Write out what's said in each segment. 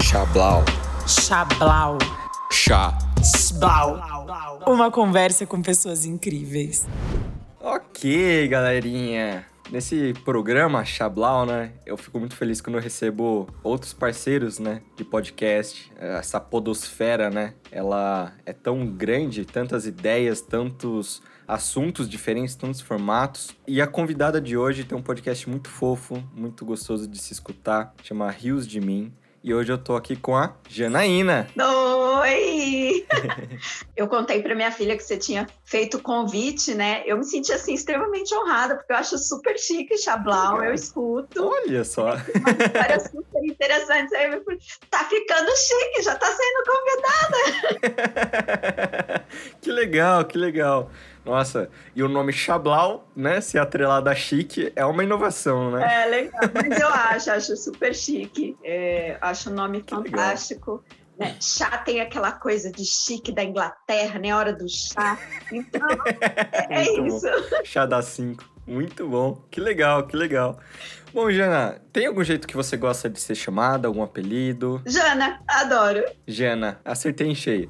Chablau. Chablau. Chá. Uma conversa com pessoas incríveis. Ok, galerinha. Nesse programa Chablau, né? Eu fico muito feliz quando eu recebo outros parceiros, né? De podcast. Essa podosfera, né? Ela é tão grande, tantas ideias, tantos assuntos diferentes, tantos formatos. E a convidada de hoje tem um podcast muito fofo, muito gostoso de se escutar, chama Rios de Mim. E hoje eu tô aqui com a Janaína. Oi! eu contei para minha filha que você tinha feito o convite, né? Eu me senti assim extremamente honrada, porque eu acho super chique Chablau, eu escuto. Olha só. Uma história super interessante. Aí eu tá ficando chique, já tá sendo convidada. que legal, que legal. Nossa, e o nome Chablau, né? Se atrelado a chique, é uma inovação, né? É, legal. Mas eu acho, acho super chique. É, acho o nome que fantástico. Né? Chá tem aquela coisa de chique da Inglaterra, né? Hora do chá. Então, é, é isso. Bom. Chá da 5. Muito bom. Que legal, que legal. Bom, Jana, tem algum jeito que você gosta de ser chamada? Algum apelido? Jana, adoro. Jana, acertei em cheio.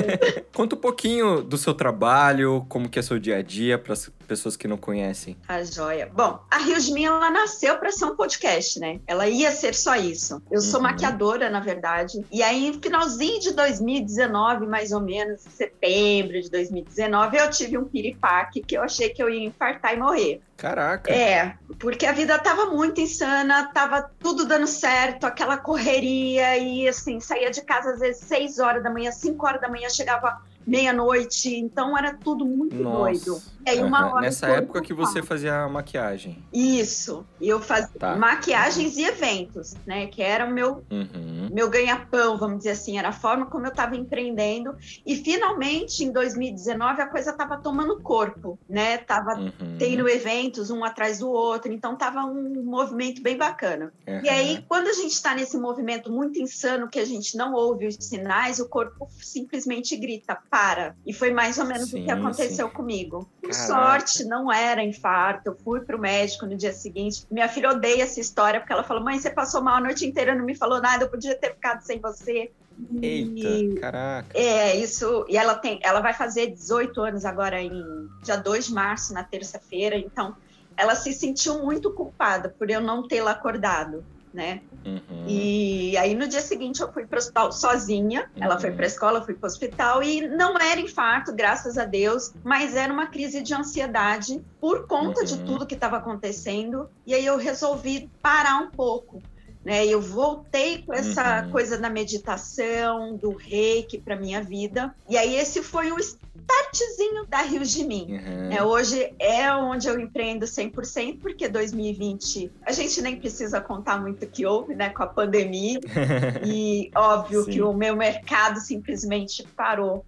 Conta um pouquinho do seu trabalho, como que é seu dia a dia para as pessoas que não conhecem. A joia. Bom, a Rios Minha, ela nasceu para ser um podcast, né? Ela ia ser só isso. Eu sou uhum. maquiadora, na verdade. E aí, finalzinho de 2019, mais ou menos, setembro de 2019, eu tive um piripaque que eu achei que eu ia infartar e morrer. Caraca. É, porque a vida tava muito insana, tava tudo dando certo, aquela correria e assim, saía de casa às vezes 6 horas da manhã, 5 horas da manhã, chegava meia-noite, então era tudo muito Nossa. doido. E aí, uma hora Nessa época que você fazia maquiagem. Isso, eu fazia tá. maquiagens e eventos, né? Que era o meu, uhum. meu ganha-pão, vamos dizer assim, era a forma como eu estava empreendendo. E finalmente, em 2019, a coisa estava tomando corpo, né? Tava uhum. tendo eventos um atrás do outro, então tava um movimento bem bacana. Uhum. E aí, quando a gente está nesse movimento muito insano que a gente não ouve os sinais, o corpo simplesmente grita, para. E foi mais ou menos sim, o que aconteceu sim. comigo. Por Caraca. sorte, não era infarto. Eu fui para o médico no dia seguinte. Minha filha odeia essa história, porque ela falou: mãe, você passou mal a noite inteira, não me falou nada, eu podia ter ficado sem você. Eita, e, caraca. É, isso. E ela tem, ela vai fazer 18 anos agora em dia 2 de março, na terça-feira, então ela se sentiu muito culpada por eu não tê-la acordado né? Uhum. E aí no dia seguinte eu fui para o hospital sozinha. Uhum. Ela foi para a escola, fui para o hospital e não era infarto, graças a Deus, mas era uma crise de ansiedade por conta uhum. de tudo que estava acontecendo. E aí eu resolvi parar um pouco. Né, eu voltei com essa uhum. coisa da meditação, do reiki para minha vida. E aí esse foi o startzinho da Rios de Mim. Uhum. É, hoje é onde eu empreendo 100%, porque 2020 a gente nem precisa contar muito o que houve, né, com a pandemia. e óbvio Sim. que o meu mercado simplesmente parou.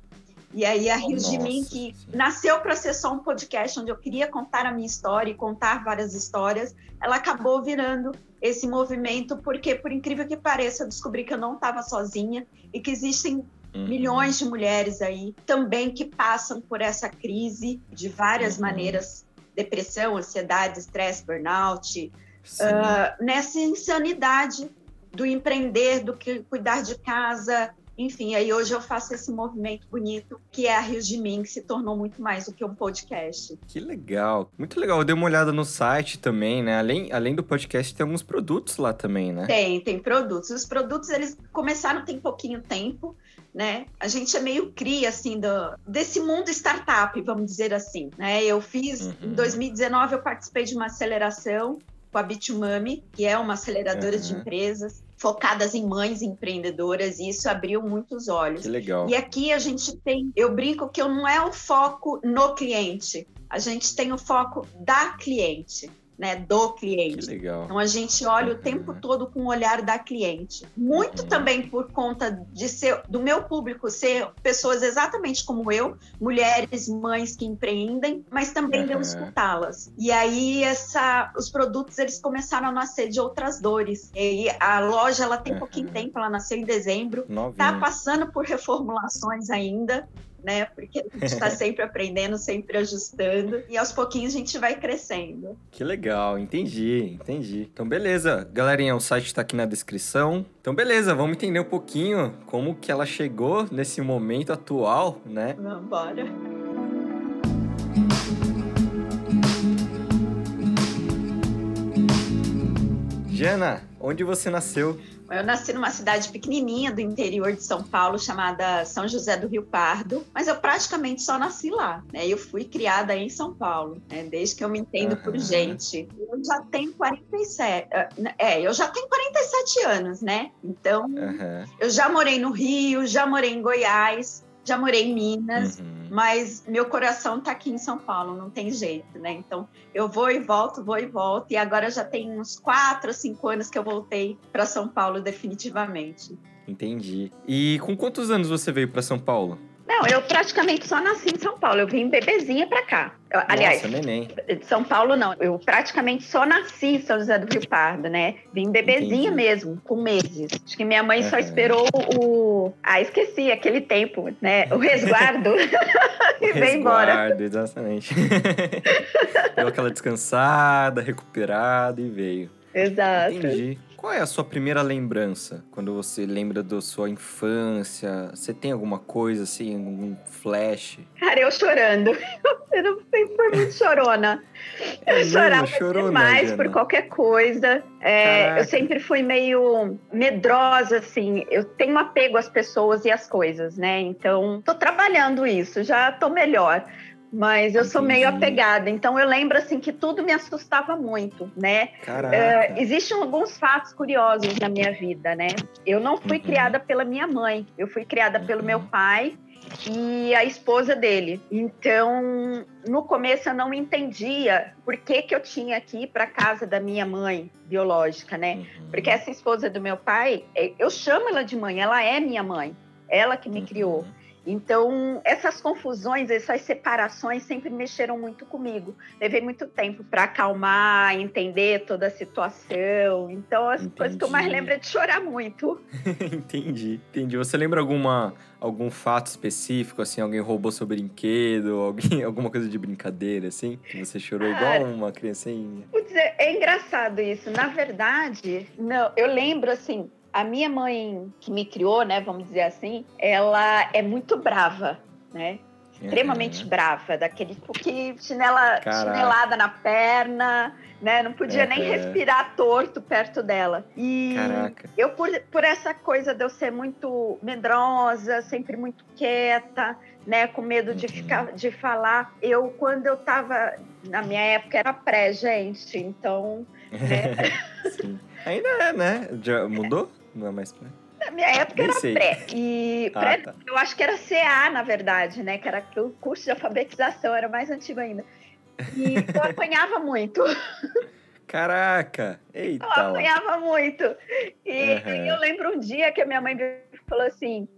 E aí a Rios de Mim, que nasceu para ser só um podcast onde eu queria contar a minha história e contar várias histórias, ela acabou virando esse movimento, porque por incrível que pareça, eu descobri que eu não estava sozinha e que existem Uhum. Milhões de mulheres aí também que passam por essa crise de várias uhum. maneiras depressão, ansiedade, estresse, burnout, uh, nessa insanidade do empreender, do que cuidar de casa, enfim, aí hoje eu faço esse movimento bonito que é a Rios de Mim, que se tornou muito mais do que um podcast. Que legal, muito legal. Eu dei uma olhada no site também, né? Além, além do podcast, tem alguns produtos lá também, né? Tem, tem produtos. Os produtos, eles começaram tem pouquinho tempo, né? A gente é meio cria, assim, do, desse mundo startup, vamos dizer assim, né? Eu fiz, uhum. em 2019, eu participei de uma aceleração com a Bitumami, que é uma aceleradora uhum. de empresas focadas em mães empreendedoras, e isso abriu muitos olhos. Que legal. E aqui a gente tem, eu brinco que não é o foco no cliente, a gente tem o foco da cliente né, do cliente. Então a gente olha uhum. o tempo todo com o olhar da cliente. Muito uhum. também por conta de ser do meu público ser pessoas exatamente como eu, mulheres, mães que empreendem, mas também uhum. de eu escutá-las. E aí essa os produtos eles começaram a nascer de outras dores. E a loja ela tem uhum. pouquinho tempo, ela nasceu em dezembro, Novinha. tá passando por reformulações ainda né? Porque a gente está sempre aprendendo, sempre ajustando, e aos pouquinhos a gente vai crescendo. Que legal, entendi, entendi. Então, beleza. Galerinha, o site está aqui na descrição. Então, beleza, vamos entender um pouquinho como que ela chegou nesse momento atual, né? Vamos embora. Jana, onde você nasceu? Eu nasci numa cidade pequenininha do interior de São Paulo, chamada São José do Rio Pardo, mas eu praticamente só nasci lá. Né? Eu fui criada em São Paulo, né? desde que eu me entendo uhum. por gente. Eu já tenho 47, é, eu já tenho 47 anos, né? Então, uhum. eu já morei no Rio, já morei em Goiás, já morei em Minas. Uhum mas meu coração está aqui em São Paulo, não tem jeito, né? Então eu vou e volto, vou e volto, e agora já tem uns quatro, cinco anos que eu voltei para São Paulo definitivamente. Entendi. E com quantos anos você veio para São Paulo? Não, eu praticamente só nasci em São Paulo. Eu vim bebezinha pra cá. Aliás, Nossa, neném. de São Paulo não. Eu praticamente só nasci em São José do Rio Pardo, né? Vim bebezinha Entendi. mesmo, com meses. Acho que minha mãe uhum. só esperou o. Ah, esqueci aquele tempo, né? O resguardo. e veio embora. Resguardo, exatamente. Deu aquela descansada, recuperada e veio. Exato. Entendi. Qual é a sua primeira lembrança quando você lembra da sua infância? Você tem alguma coisa assim, algum flash? Cara, eu chorando. Eu não sempre fui muito chorona. Eu é chorava chorona, demais Jana. por qualquer coisa. É, eu sempre fui meio medrosa, assim. Eu tenho apego às pessoas e às coisas, né? Então, tô trabalhando isso, já tô melhor. Mas eu sou meio apegada, então eu lembro assim que tudo me assustava muito, né? Uh, existem alguns fatos curiosos na minha vida, né? Eu não fui uhum. criada pela minha mãe, eu fui criada uhum. pelo meu uhum. pai e a esposa dele. Então, no começo eu não entendia por que, que eu tinha que ir para casa da minha mãe biológica, né? Uhum. Porque essa esposa do meu pai, é, eu chamo ela de mãe, ela é minha mãe, ela que me uhum. criou. Então, essas confusões, essas separações sempre mexeram muito comigo. Levei muito tempo para acalmar, entender toda a situação. Então, as entendi. coisas que eu mais lembro é de chorar muito. entendi, entendi. Você lembra alguma algum fato específico, assim, alguém roubou seu brinquedo, alguém, alguma coisa de brincadeira, assim, que você chorou igual uma criancinha? Putz, é, é engraçado isso. Na verdade, não, eu lembro, assim, a minha mãe, que me criou, né, vamos dizer assim, ela é muito brava, né? Extremamente uhum. brava, daquele tipo que chinela, chinelada na perna, né? Não podia uhum. nem respirar torto perto dela. E Caraca. eu, por, por essa coisa de eu ser muito medrosa, sempre muito quieta, né? Com medo uhum. de ficar, de falar, eu, quando eu tava, na minha época era pré, gente, então. Né? Ainda é, né? Já mudou? Não é mais pré? Na minha época Nem era sei. pré. E ah, pré, tá. eu acho que era CA, na verdade, né? Que era o curso de alfabetização, era mais antigo ainda. E eu apanhava muito. Caraca! Eita! Eu apanhava muito. E, uhum. eu lembro um dia que a minha mãe falou assim: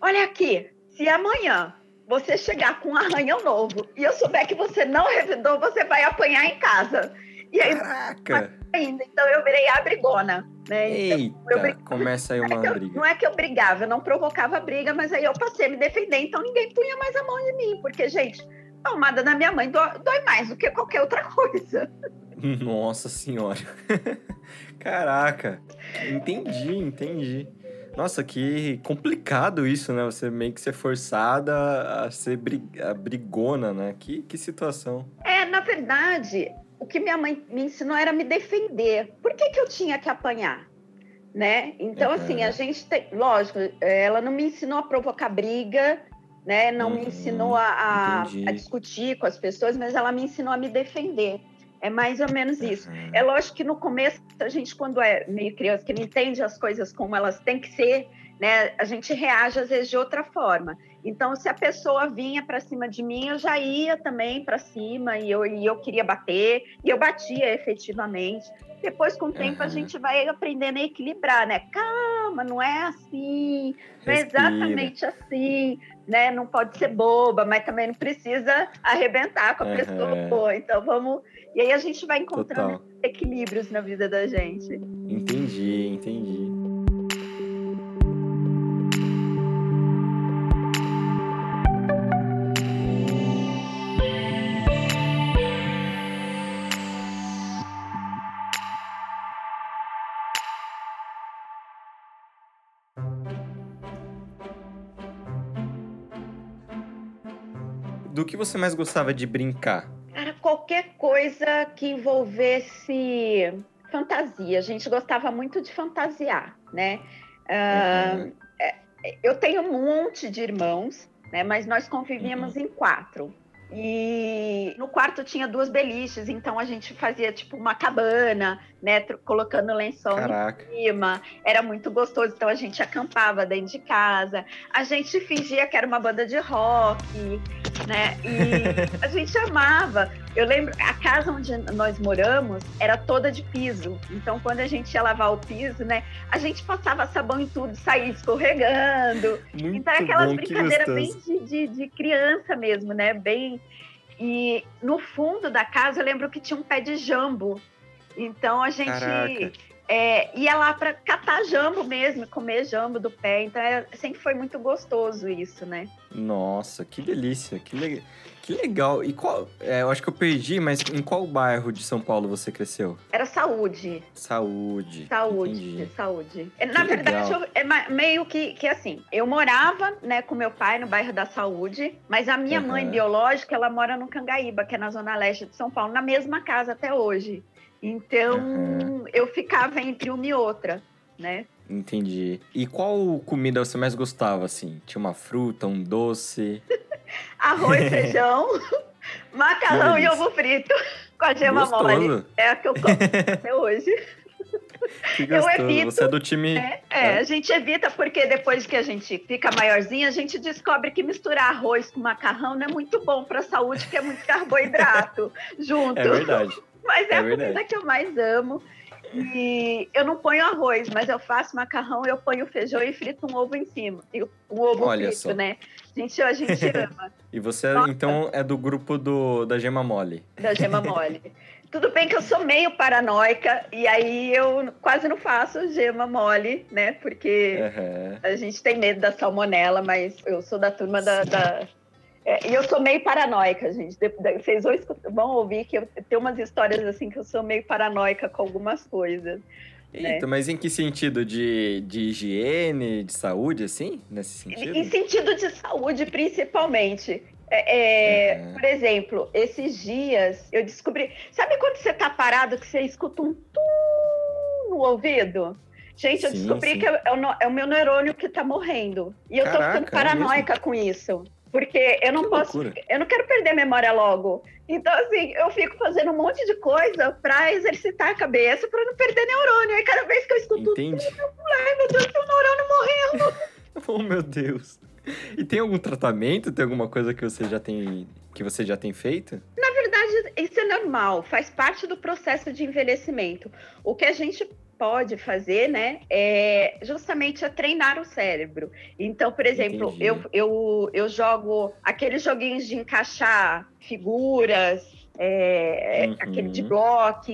Olha aqui, se amanhã você chegar com um arranhão novo e eu souber que você não revidou, você vai apanhar em casa. E aí, Caraca! Ainda, então eu virei a brigona. Né? Então, Eita, começa aí uma não é briga. Eu, não é que eu brigava, eu não provocava briga, mas aí eu passei a me defender, então ninguém punha mais a mão em mim, porque, gente, a almada da minha mãe dói, dói mais do que qualquer outra coisa. Nossa senhora. Caraca. Entendi, entendi. Nossa, que complicado isso, né? Você meio que ser forçada a ser brig... a brigona, né? Que, que situação. É, na verdade, o que minha mãe me ensinou era me defender. Por que, que eu tinha que apanhar? Né? Então, uhum. assim, a gente tem. Lógico, ela não me ensinou a provocar briga, né? Não uhum. me ensinou a, a, a, discutir com as pessoas, mas ela me ensinou a me defender. É mais ou menos isso. Uhum. É lógico que no começo, a gente, quando é meio criança, que não entende as coisas como elas têm que ser, né? A gente reage às vezes de outra forma. Então, se a pessoa vinha para cima de mim, eu já ia também para cima e eu, e eu queria bater, e eu batia efetivamente. Depois, com o tempo, uhum. a gente vai aprendendo a equilibrar, né? Calma, não é assim, não é exatamente assim, né? Não pode ser boba, mas também não precisa arrebentar com a uhum. pessoa. Então, vamos. E aí a gente vai encontrando Total. equilíbrios na vida da gente. Entendi, entendi. Que você mais gostava de brincar? Era qualquer coisa que envolvesse fantasia. A gente gostava muito de fantasiar, né? Uhum. Uh, eu tenho um monte de irmãos, né? Mas nós convivíamos uhum. em quatro. E no quarto tinha duas beliches, então a gente fazia tipo uma cabana, né? Colocando lençol Caraca. em cima. Era muito gostoso, então a gente acampava dentro de casa. A gente fingia que era uma banda de rock, né? E a gente amava. Eu lembro, a casa onde nós moramos era toda de piso. Então, quando a gente ia lavar o piso, né? A gente passava sabão em tudo, saía escorregando. Muito então, era aquelas brincadeiras bem de, de, de criança mesmo, né? Bem e no fundo da casa eu lembro que tinha um pé de jambo. Então a gente é, ia lá para catar jambo mesmo, comer jambo do pé. Então é, sempre foi muito gostoso isso, né? Nossa, que delícia, que legal. Que legal. E qual. É, eu acho que eu perdi, mas em qual bairro de São Paulo você cresceu? Era saúde. Saúde. Saúde, Entendi. saúde. É, na que verdade, eu, é meio que, que assim, eu morava, né, com meu pai no bairro da Saúde, mas a minha uhum. mãe biológica, ela mora no Cangaíba, que é na zona leste de São Paulo, na mesma casa até hoje. Então, uhum. eu ficava entre uma e outra, né? Entendi. E qual comida você mais gostava, assim? Tinha uma fruta, um doce? Arroz, feijão, macarrão e ovo frito com a gema Gostoso. mole. É a que eu como até hoje. Que eu evito. Você é do time. É, é, é, a gente evita porque depois que a gente fica maiorzinha, a gente descobre que misturar arroz com macarrão não é muito bom para a saúde, que é muito carboidrato junto. É verdade. Mas é, é a verdade. comida que eu mais amo. E eu não ponho arroz, mas eu faço macarrão, eu ponho feijão e frito um ovo em cima. E um ovo Olha frito, só. né? A gente, a gente ama. e você, Nossa. então, é do grupo do, da gema mole. Da gema mole. Tudo bem que eu sou meio paranoica, e aí eu quase não faço gema mole, né? Porque uhum. a gente tem medo da salmonela, mas eu sou da turma da, da é, e eu sou meio paranoica, gente. Vocês vão ouvir que eu tenho umas histórias assim que eu sou meio paranoica com algumas coisas. Né? Eita, né? mas em que sentido? De, de higiene, de saúde, assim? Nesse sentido? Em sentido de saúde, principalmente. É, é, uhum. Por exemplo, esses dias eu descobri. Sabe quando você tá parado que você escuta um tum no ouvido? Gente, eu sim, descobri sim. que é, é, o, é, o, meu neurônio que tá morrendo. E eu Caraca, tô ficando é paranoica com isso. Porque eu não que posso, loucura. eu não quero perder a memória logo. Então, assim, eu fico fazendo um monte de coisa para exercitar a cabeça, para não perder neurônio. Aí cada vez que eu escuto Entendi. tudo, eu ai meu Deus, tem um neurônio morrendo. oh, meu Deus. E tem algum tratamento? Tem alguma coisa que você já tem que você já tem feito? Na verdade, isso é normal, faz parte do processo de envelhecimento. O que a gente pode fazer, né, é justamente a treinar o cérebro. Então, por exemplo, eu, eu, eu jogo aqueles joguinhos de encaixar figuras, é, uhum. aquele de bloco,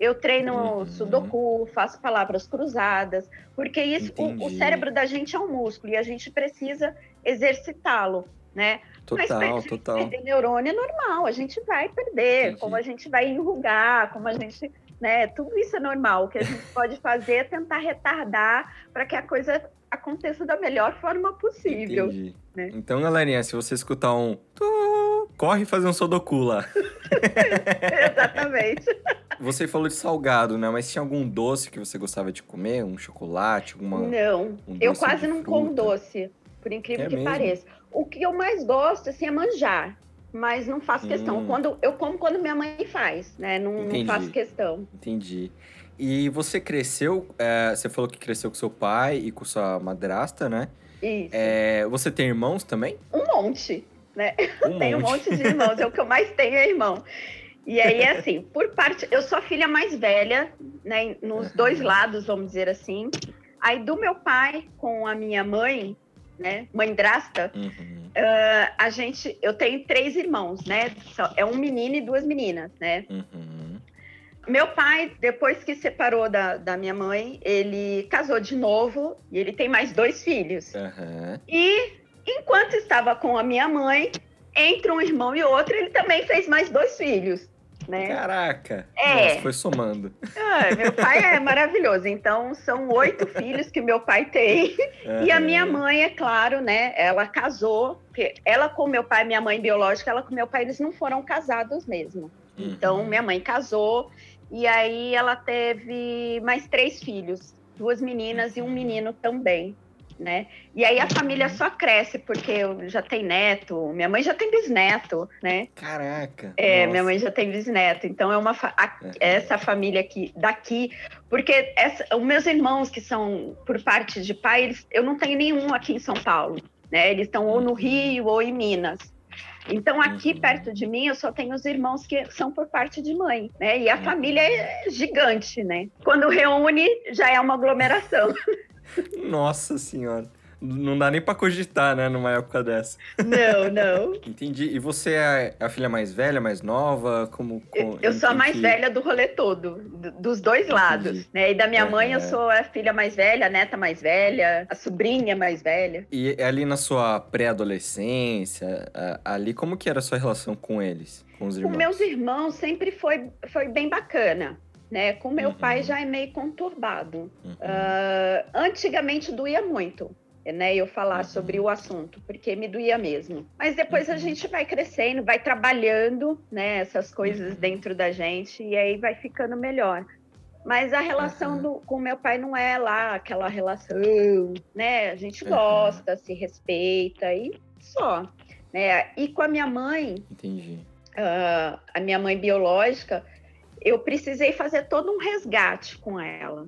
eu treino uhum. sudoku, faço palavras cruzadas, porque isso, o, o, cérebro da gente é um músculo e a gente precisa exercitá-lo, né? Total, Mas total. Perder neurônio é normal, a gente vai perder, Entendi. como a gente vai enrugar, como a gente né? Tudo isso é normal. O que a gente pode fazer é tentar retardar para que a coisa aconteça da melhor forma possível. Né? Então, galerinha, se você escutar um tu, corre fazer um sodoku lá. Exatamente. Você falou de salgado, né? Mas tinha algum doce que você gostava de comer? Um chocolate? Alguma, não, um eu quase não como doce, por incrível é que mesmo? pareça. O que eu mais gosto, assim, é manjar mas não faço questão. Hum. Quando eu como quando minha mãe faz, né? Não, não faço questão. Entendi. E você cresceu, é, você falou que cresceu com seu pai e com sua madrasta, né? Isso. É, você tem irmãos também? Um monte, né? Um tenho monte. um monte de irmãos, é o que eu mais tenho é irmão. E aí, assim, por parte, eu sou a filha mais velha, né? Nos dois lados, vamos dizer assim. Aí do meu pai com a minha mãe, né? Mãe drasta, uhum. Uh, a gente, eu tenho três irmãos, né? É um menino e duas meninas, né? Uhum. Meu pai, depois que separou da, da minha mãe, ele casou de novo e ele tem mais dois filhos. Uhum. E enquanto estava com a minha mãe, entre um irmão e outro, ele também fez mais dois filhos. Né? Caraca! É. Nossa, foi somando. Ah, meu pai é maravilhoso. Então, são oito filhos que meu pai tem. E a minha mãe, é claro, né? Ela casou. Porque ela com meu pai, minha mãe biológica, ela com meu pai, eles não foram casados mesmo. Uhum. Então, minha mãe casou. E aí ela teve mais três filhos. Duas meninas e um menino também né? E aí a família só cresce, porque eu já tem neto, minha mãe já tem bisneto, né? Caraca! É, nossa. minha mãe já tem bisneto, então é uma fa a, essa família aqui, daqui, porque essa, os meus irmãos que são por parte de pai, eles, eu não tenho nenhum aqui em São Paulo, né? Eles estão ou no uhum. Rio ou em Minas. Então, aqui uhum. perto de mim, eu só tenho os irmãos que são por parte de mãe, né? E a uhum. família é gigante, né? Quando reúne, já é uma aglomeração. Nossa senhora. Não dá nem pra cogitar, né, numa época dessa. Não, não. Entendi. E você é a filha mais velha, mais nova? Como, como eu, sou a mais que... velha do rolê todo, dos dois Entendi. lados, né? E da minha é, mãe eu sou a filha mais velha, a neta mais velha, a sobrinha mais velha. E ali na sua pré-adolescência, ali como que era a sua relação com eles, com os irmãos? Com meus irmãos sempre foi, foi bem bacana né? Com meu uhum. pai já é meio conturbado. Uhum. Uh, antigamente doía muito, né? Eu falar uhum. sobre o assunto, porque me doía mesmo. Mas depois a uhum. gente vai crescendo, vai trabalhando, né? Essas coisas uhum. dentro da gente e aí vai ficando melhor. Mas a relação do, com meu pai não é lá aquela relação, né? A gente gosta, se respeita e só. Né? E com a minha mãe. Uh, a minha mãe biológica, eu precisei fazer todo um resgate com ela.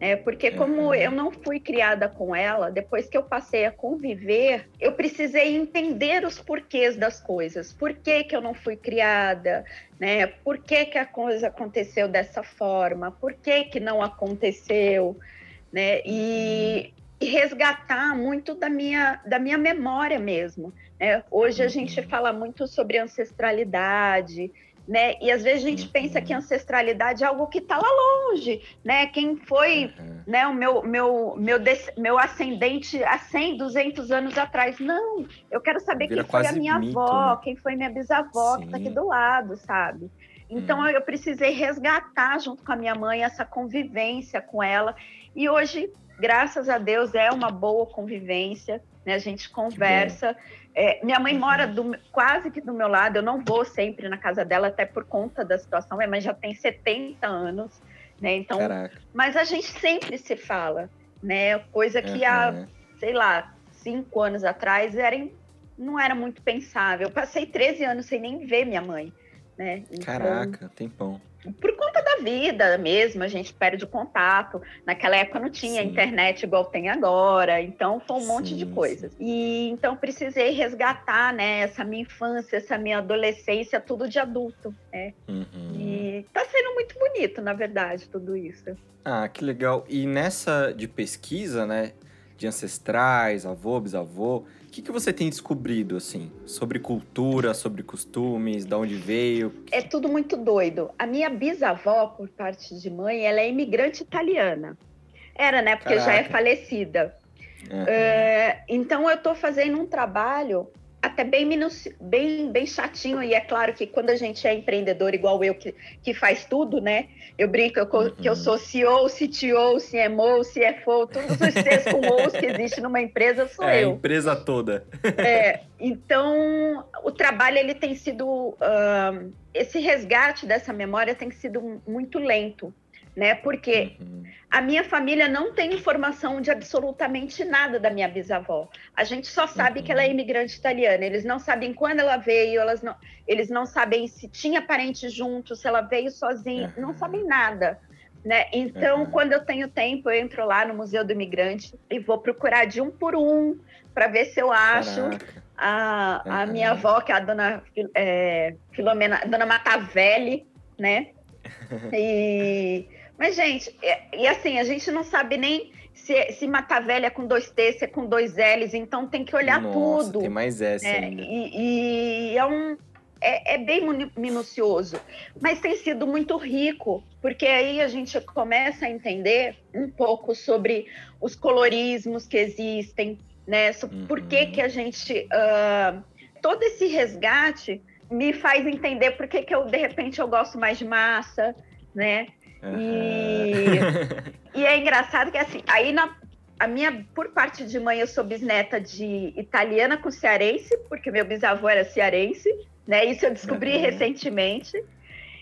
Né? Porque como uhum. eu não fui criada com ela, depois que eu passei a conviver, eu precisei entender os porquês das coisas. Por que, que eu não fui criada? Né? Por que, que a coisa aconteceu dessa forma? Por que, que não aconteceu? Né? E, e resgatar muito da minha, da minha memória mesmo. Né? Hoje a gente uhum. fala muito sobre ancestralidade, né? E às vezes a gente pensa que uhum. ancestralidade é algo que está lá longe, né? Quem foi, uhum. né, o meu meu meu meu ascendente há 100, 200 anos atrás? Não, eu quero saber Vira quem foi a minha mito, avó, né? quem foi minha bisavó Sim. que está aqui do lado, sabe? Então hum. eu precisei resgatar junto com a minha mãe essa convivência com ela e hoje, graças a Deus, é uma boa convivência, né? A gente conversa. É, minha mãe mora do, quase que do meu lado, eu não vou sempre na casa dela, até por conta da situação. Minha mãe já tem 70 anos, né? Então, Caraca. mas a gente sempre se fala, né? Coisa que uhum. há, sei lá, cinco anos atrás era, não era muito pensável. Eu passei 13 anos sem nem ver minha mãe, né? Então, Caraca, tempão por conta vida mesmo, a gente perde o contato. Naquela época não tinha Sim. internet igual tem agora, então foi um Sim, monte de coisas. E então precisei resgatar, né, essa minha infância, essa minha adolescência, tudo de adulto, né? Uhum. E tá sendo muito bonito, na verdade, tudo isso. Ah, que legal. E nessa de pesquisa, né, de ancestrais, avô, bisavô, o que, que você tem descobrido, assim, sobre cultura, sobre costumes, de onde veio? É tudo muito doido. A minha bisavó, por parte de mãe, ela é imigrante italiana. Era, né? Porque Caraca. já é falecida. Uhum. É, então, eu estou fazendo um trabalho até bem, bem, bem chatinho, e é claro que quando a gente é empreendedor, igual eu, que, que faz tudo, né? Eu brinco eu, uhum. que eu sou CEO, CTO, CMO, CFO, todos os Cs com O's que existe numa empresa sou é, eu. a empresa toda. É, então, o trabalho, ele tem sido... Uh, esse resgate dessa memória tem sido muito lento, né? Porque uhum. a minha família não tem informação de absolutamente nada da minha bisavó. A gente só sabe uhum. que ela é uhum. imigrante italiana. Eles não sabem quando ela veio, elas não, eles não sabem se tinha parente junto, se ela veio sozinha, uhum. não sabem nada. Né? Então, quando eu tenho tempo, eu entro lá no Museu do Imigrante e vou procurar de um por um para ver se eu acho a, a minha avó, que é a dona é, Filomena, dona Matavelli, né? E mas, gente, e, e assim, a gente não sabe nem se, se Matavelha é com dois T, se é com dois L's, então tem que olhar Nossa, tudo. Tem mais essa né? ainda. E, e é um. É, é, bem minucioso, mas tem sido muito rico, porque aí a gente começa a entender um pouco sobre os colorismos que existem, né? Uhum. Por que, uhum. que a gente. Uh, todo esse resgate me faz entender por que, que eu, de repente, eu gosto mais de massa, né? Uhum. E, e é engraçado que, assim, aí na, a minha, por parte de mãe, eu sou bisneta de italiana com cearense, porque meu bisavô era cearense, né? Isso eu descobri uhum. recentemente.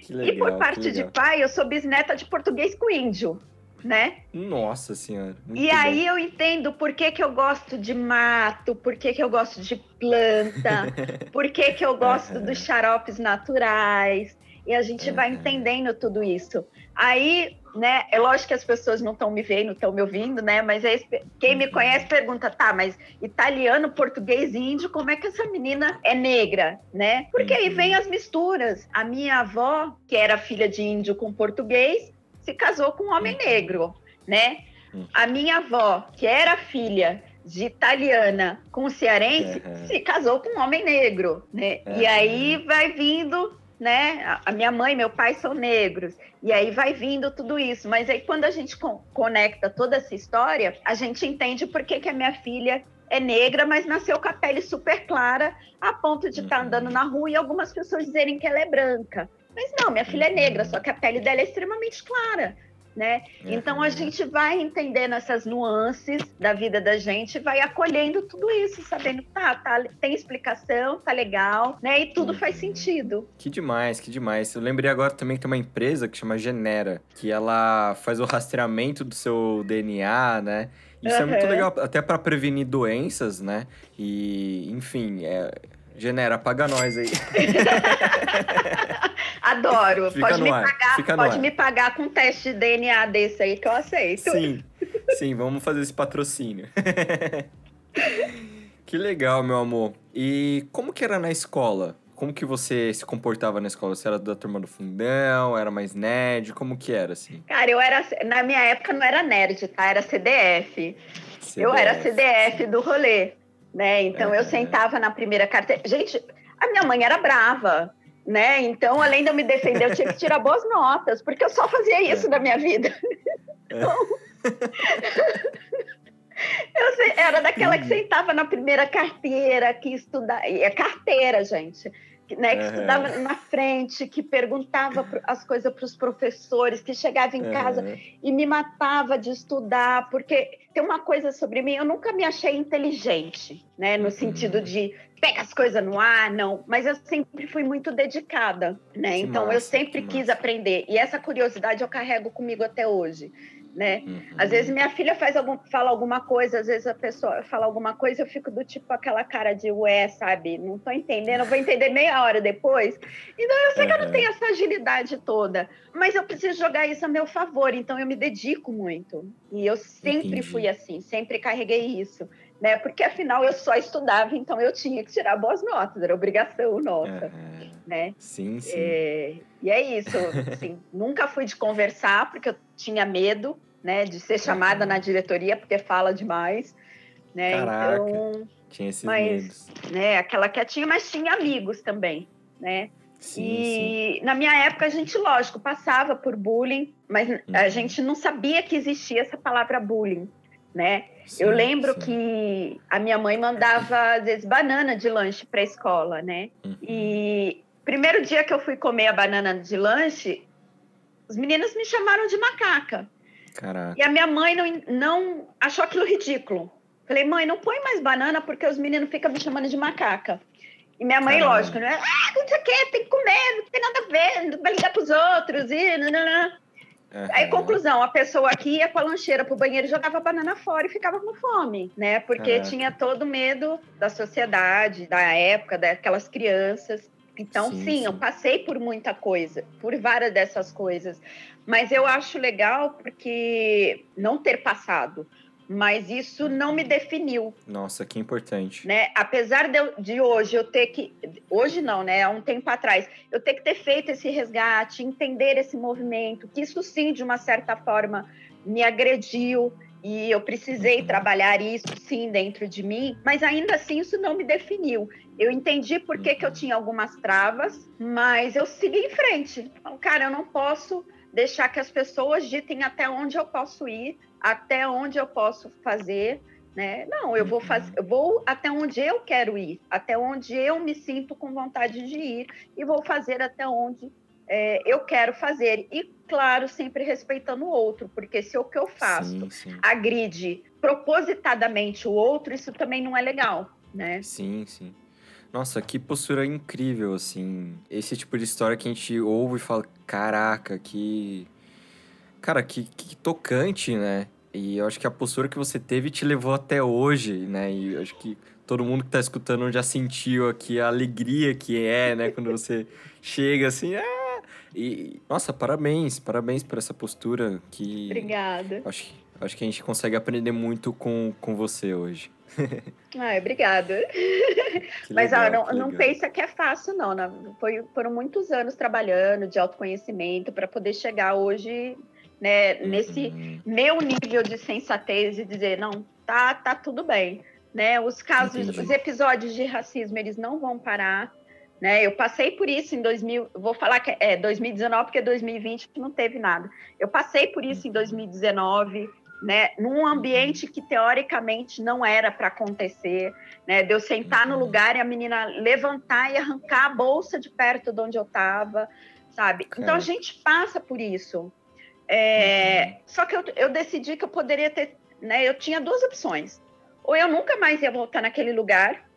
Legal, e por parte de pai, eu sou bisneta de português com índio, né? Nossa senhora. E aí eu entendo por que, que eu gosto de mato, por que, que eu gosto de planta, por que, que eu gosto dos xaropes naturais. E a gente vai entendendo tudo isso. Aí, né, é lógico que as pessoas não estão me vendo, estão me ouvindo, né? Mas aí, quem me conhece pergunta, tá, mas italiano, português índio, como é que essa menina é negra, né? Porque aí vem as misturas. A minha avó, que era filha de índio com português, se casou com um homem uhum. negro, né? A minha avó, que era filha de italiana com cearense, uhum. se casou com um homem negro, né? Uhum. E aí vai vindo, né? A minha mãe e meu pai são negros. E aí vai vindo tudo isso. Mas aí quando a gente conecta toda essa história, a gente entende por que, que a minha filha é negra, mas nasceu com a pele super clara, a ponto de estar tá andando uhum. na rua e algumas pessoas dizerem que ela é branca. Mas não, minha filha é negra, só que a pele dela é extremamente clara. Né? Então a gente vai entendendo essas nuances da vida da gente, vai acolhendo tudo isso, sabendo tá, tá tem explicação, tá legal, né? E tudo faz uhum. sentido. Que demais, que demais. Eu lembrei agora também que tem uma empresa que chama Genera, que ela faz o rastreamento do seu DNA, né? Isso uhum. é muito legal, até para prevenir doenças, né? E, enfim, é, Genera, paga nós aí. Adoro. Fica pode me ar. pagar, Fica pode me pagar com um teste de DNA desse aí que eu aceito. Sim, sim, vamos fazer esse patrocínio. que legal, meu amor. E como que era na escola? Como que você se comportava na escola? Você era da turma do fundão? Era mais nerd? Como que era, assim? Cara, eu era... Na minha época não era nerd, tá? Era CDF. CDF. Eu era CDF do rolê, né? Então, eu sentava na primeira carteira... Gente, a minha mãe era brava né? Então, além de eu me defender, eu tinha que tirar boas notas, porque eu só fazia isso é. na minha vida. Então, eu sei, era daquela que sentava na primeira carteira, que estudava. É carteira, gente né, que uhum. estudava na frente, que perguntava as coisas para os professores, que chegava em casa uhum. e me matava de estudar, porque tem uma coisa sobre mim, eu nunca me achei inteligente, né, no uhum. sentido de pega as coisas no ar, não, mas eu sempre fui muito dedicada, né? Que então massa, eu sempre quis massa. aprender e essa curiosidade eu carrego comigo até hoje né? Uhum. Às vezes minha filha faz algum, fala alguma coisa, às vezes a pessoa fala alguma coisa, eu fico do tipo aquela cara de ué, sabe? Não tô entendendo, vou entender meia hora depois. Então eu sei uhum. que eu não tenho essa agilidade toda, mas eu preciso jogar isso a meu favor, então eu me dedico muito. E eu sempre Entendi. fui assim, sempre carreguei isso. Né? Porque afinal eu só estudava, então eu tinha que tirar boas notas, era obrigação nossa, uhum. né? Sim, sim. É, e é isso, assim, nunca fui de conversar porque eu tinha medo, né, de ser chamada na diretoria porque fala demais, né? Caraca, então, tinha esses mas, medos. né, aquela quietinha, mas tinha amigos também, né? Sim, e sim. na minha época a gente, lógico, passava por bullying, mas uhum. a gente não sabia que existia essa palavra bullying, né? Sim, eu lembro sim. que a minha mãe mandava às vezes banana de lanche para a escola, né? Uhum. E primeiro dia que eu fui comer a banana de lanche, os meninos me chamaram de macaca. Caraca. E a minha mãe não, não achou aquilo ridículo. Falei, mãe, não põe mais banana porque os meninos ficam me chamando de macaca. E minha mãe, Caramba. lógico, né? Ah, não sei o quê, tem que comer, não tem nada a ver, não vai ligar pros outros. E... Uhum. Aí, conclusão, a pessoa aqui ia com a lancheira pro banheiro, jogava banana fora e ficava com fome, né? Porque tinha todo medo da sociedade, da época, daquelas crianças. Então, sim, sim, sim, eu passei por muita coisa, por várias dessas coisas. Mas eu acho legal porque não ter passado, mas isso não me definiu. Nossa, que importante. Né? Apesar de, de, hoje eu ter que. Hoje não, né? Há um tempo atrás, eu ter que ter feito esse resgate, entender esse movimento, que isso sim, de uma certa forma, me agrediu. E eu precisei uhum. trabalhar isso sim dentro de mim, mas ainda assim isso não me definiu. Eu entendi por que, que eu uhum. tinha algumas travas, mas eu segui em frente. Cara, eu não posso deixar que as pessoas ditem até onde eu posso ir, até onde eu posso fazer, né? Não, eu vou fazer, eu vou até onde eu quero ir, até onde eu me sinto com vontade de ir e vou fazer até onde é, eu quero fazer. E, claro, sempre respeitando o outro, porque se o que eu faço sim, sim. agride propositadamente o outro, isso também não é legal, né? Sim, sim. Nossa, que postura incrível, assim. Esse tipo de história que a gente ouve e fala, caraca, que. Cara, que, que tocante, né? E eu acho que a postura que você teve te levou até hoje, né? E eu acho que todo mundo que tá escutando já sentiu aqui a alegria que é, né? Quando você chega assim, ah! E, nossa, parabéns, parabéns por essa postura que... Obrigada. Acho, acho que a gente consegue aprender muito com, com você hoje. ah, obrigada. Mas legal, ó, não, não pensa que é fácil, não. Né? Foi, foram muitos anos trabalhando de autoconhecimento para poder chegar hoje né, nesse uhum. meu nível de sensatez e dizer, não, tá, tá tudo bem, né? Os casos, Entendi. os episódios de racismo, eles não vão parar, né? Eu passei por isso em 2000, vou falar que é 2019 porque 2020 não teve nada. Eu passei por isso em 2019, né, num ambiente que teoricamente não era para acontecer, né, de eu sentar no lugar e a menina levantar e arrancar a bolsa de perto de onde eu estava, sabe? Então a gente passa por isso, é, uhum. Só que eu, eu decidi que eu poderia ter, né? Eu tinha duas opções. Ou eu nunca mais ia voltar naquele lugar,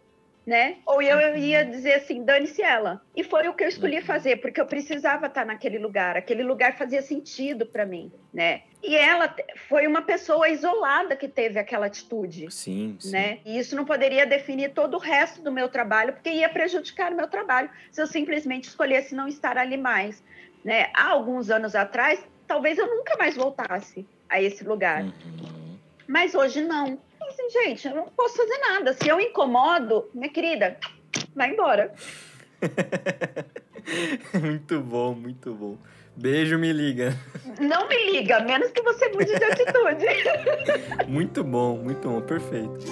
né? Ou eu, eu ia uhum. dizer assim, dane-se ela. E foi o que eu escolhi uhum. fazer, porque eu precisava estar naquele lugar. Aquele lugar fazia sentido para mim, né? E ela foi uma pessoa isolada que teve aquela atitude. Sim, sim. Né? E isso não poderia definir todo o resto do meu trabalho, porque ia prejudicar o meu trabalho se eu simplesmente escolhesse não estar ali mais. Né? Há alguns anos atrás, talvez eu nunca mais voltasse a esse lugar. Uhum. Mas hoje não. Assim, gente, eu não posso fazer nada. Se eu incomodo, minha querida, vai embora. muito bom, muito bom. Beijo, me liga. Não me liga, menos que você mude de atitude. muito bom, muito bom, perfeito.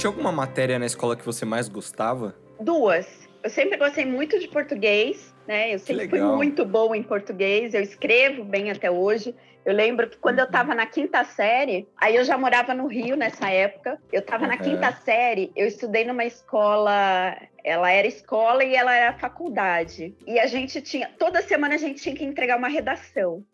tinha alguma matéria na escola que você mais gostava? Duas. Eu sempre gostei muito de português, né? Eu sempre fui muito boa em português, eu escrevo bem até hoje. Eu lembro que quando uhum. eu estava na quinta série, aí eu já morava no Rio nessa época. Eu estava uhum. na quinta série, eu estudei numa escola, ela era escola e ela era faculdade. E a gente tinha, toda semana a gente tinha que entregar uma redação.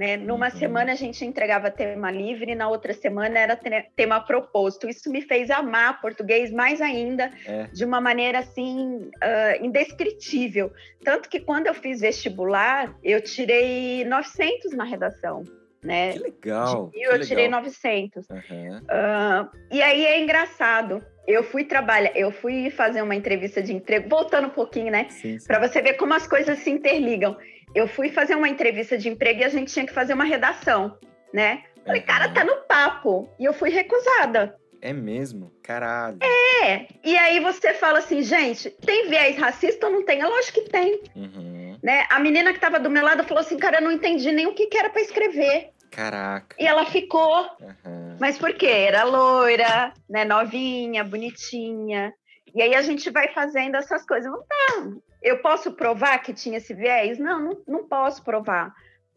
Né? Numa uhum. semana a gente entregava tema livre, na outra semana era tema proposto. Isso me fez amar português mais ainda, é. de uma maneira assim uh, indescritível. Tanto que quando eu fiz vestibular, eu tirei 900 na redação. Né? Que legal! Mil, eu tirei 900. Uhum. Uh, e aí é engraçado. Eu fui trabalhar, eu fui fazer uma entrevista de emprego, voltando um pouquinho, né? Para você ver como as coisas se interligam eu fui fazer uma entrevista de emprego e a gente tinha que fazer uma redação, né? Falei, cara, tá no papo. E eu fui recusada. É mesmo? Caralho. É. E aí você fala assim, gente, tem viés racista ou não tem? É lógico que tem. Uhum. Né? A menina que tava do meu lado falou assim, cara, eu não entendi nem o que, que era para escrever. Caraca. E ela ficou. Uhum. Mas por quê? Era loira, né? Novinha, bonitinha. E aí a gente vai fazendo essas coisas. Não, eu posso provar que tinha esse viés? Não, não, não posso provar,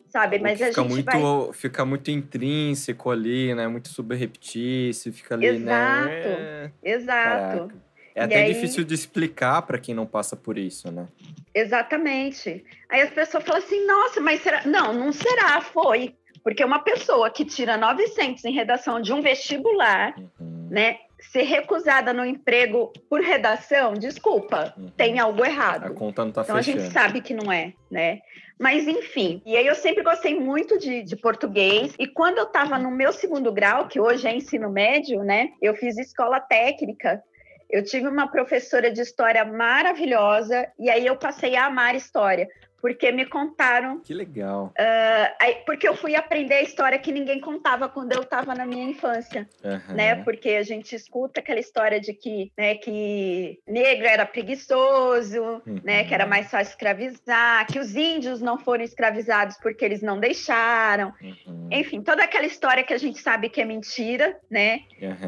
sabe? Mas a gente muito, vai... Fica muito intrínseco ali, né? Muito subreptício, fica ali, exato, né? Exato, exato. É e até aí... difícil de explicar para quem não passa por isso, né? Exatamente. Aí as pessoas falam assim, nossa, mas será? Não, não será, foi. Porque uma pessoa que tira 900 em redação de um vestibular, uhum. né? Ser recusada no emprego por redação, desculpa, uhum. tem algo errado. A conta não tá então fechando. a gente sabe que não é, né? Mas enfim, e aí eu sempre gostei muito de, de português. E quando eu estava no meu segundo grau, que hoje é ensino médio, né? Eu fiz escola técnica. Eu tive uma professora de história maravilhosa e aí eu passei a amar história, porque me contaram. Que legal. Uh, aí, porque eu fui aprender a história que ninguém contava quando eu estava na minha infância, uhum. né? Porque a gente escuta aquela história de que, né, que negro era preguiçoso, uhum. né, que era mais fácil escravizar, que os índios não foram escravizados porque eles não deixaram. Uhum. Enfim, toda aquela história que a gente sabe que é mentira, né?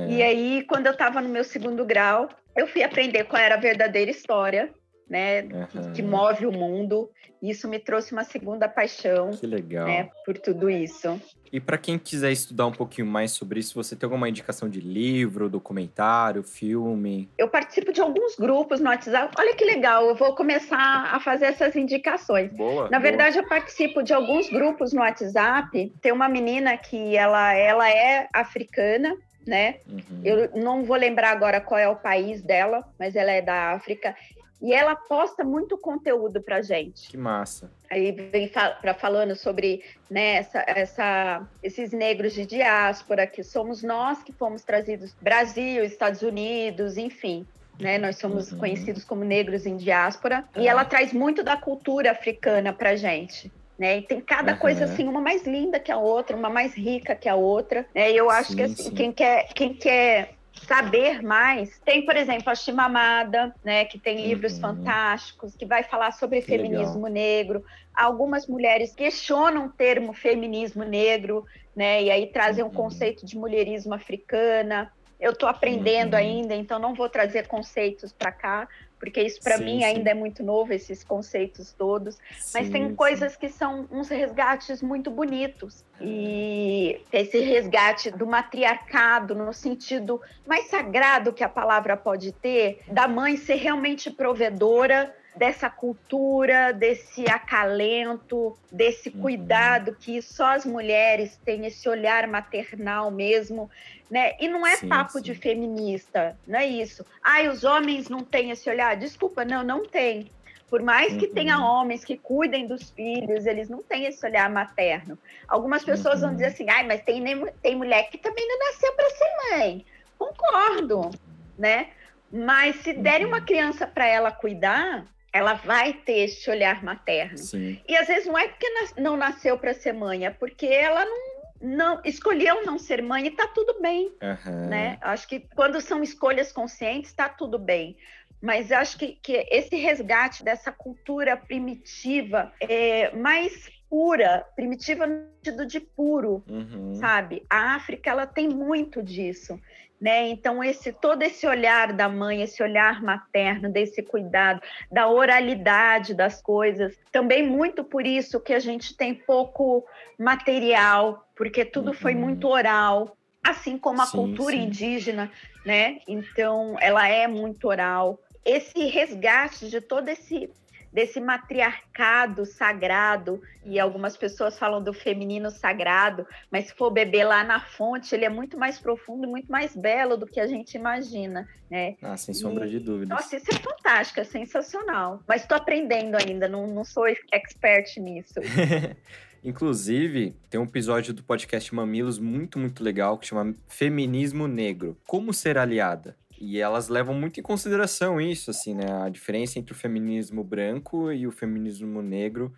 E aí, quando eu estava no meu segundo grau, eu fui aprender qual era a verdadeira história né, uhum. que, que, move o mundo. Isso me trouxe uma segunda paixão. Que legal. Né, por tudo isso. E para quem quiser estudar um pouquinho mais sobre isso, você tem alguma indicação de livro, documentário, filme? Eu participo de alguns grupos no WhatsApp. Olha que legal, eu vou começar a fazer essas indicações. Boa. Na boa. verdade, eu participo de alguns grupos no WhatsApp. Tem uma menina que ela, ela é africana né? Uhum. Eu não vou lembrar agora qual é o país dela, mas ela é da África. E ela posta muito conteúdo para gente. Que massa. Aí vem para falando sobre né, essa, essa, esses negros de diáspora, que somos nós que fomos trazidos Brasil, Estados Unidos, enfim. Né, nós somos uhum. conhecidos como negros em diáspora. E ela traz muito da cultura africana para gente. Né? E tem cada uhum. coisa assim, uma mais linda que a outra, uma mais rica que a outra. Né? E eu acho sim, que assim, quem quer, quem quer saber mais. Tem, por exemplo, a Chimamada, né, que tem livros uhum. fantásticos, que vai falar sobre que feminismo legal. negro. Algumas mulheres questionam o termo feminismo negro, né, e aí trazem uhum. um conceito de mulherismo africana. Eu estou aprendendo uhum. ainda, então não vou trazer conceitos para cá, porque isso para mim sim. ainda é muito novo, esses conceitos todos. Sim, Mas tem sim. coisas que são uns resgates muito bonitos. E esse resgate do matriarcado, no sentido mais sagrado que a palavra pode ter, da mãe ser realmente provedora dessa cultura, desse acalento, desse uhum. cuidado que só as mulheres têm, esse olhar maternal mesmo, né? E não é sim, papo sim. de feminista, não é isso. Ai, os homens não têm esse olhar. Desculpa, não, não tem. Por mais que uhum. tenha homens que cuidem dos filhos, eles não têm esse olhar materno. Algumas pessoas uhum. vão dizer assim, ai, mas tem, tem mulher que também não nasceu para ser mãe. Concordo, né? Mas se derem uma uhum. criança para ela cuidar, ela vai ter esse olhar materno. Sim. E às vezes não é porque não nasceu para ser mãe, é porque ela não, não escolheu não ser mãe e tá tudo bem, uhum. né? Acho que quando são escolhas conscientes, tá tudo bem. Mas acho que, que esse resgate dessa cultura primitiva é mais pura, primitiva no sentido de puro, uhum. sabe? A África ela tem muito disso né? Então esse todo esse olhar da mãe, esse olhar materno, desse cuidado, da oralidade das coisas, também muito por isso que a gente tem pouco material, porque tudo uhum. foi muito oral, assim como a sim, cultura sim. indígena, né? Então ela é muito oral. Esse resgate de todo esse desse matriarcado sagrado, e algumas pessoas falam do feminino sagrado, mas se for beber lá na fonte, ele é muito mais profundo, muito mais belo do que a gente imagina, né? Ah, sem sombra e, de dúvida. Nossa, isso é fantástico, é sensacional. Mas estou aprendendo ainda, não, não sou expert nisso. Inclusive, tem um episódio do podcast Mamilos muito, muito legal que chama Feminismo Negro. Como ser aliada? E elas levam muito em consideração isso, assim, né? A diferença entre o feminismo branco e o feminismo negro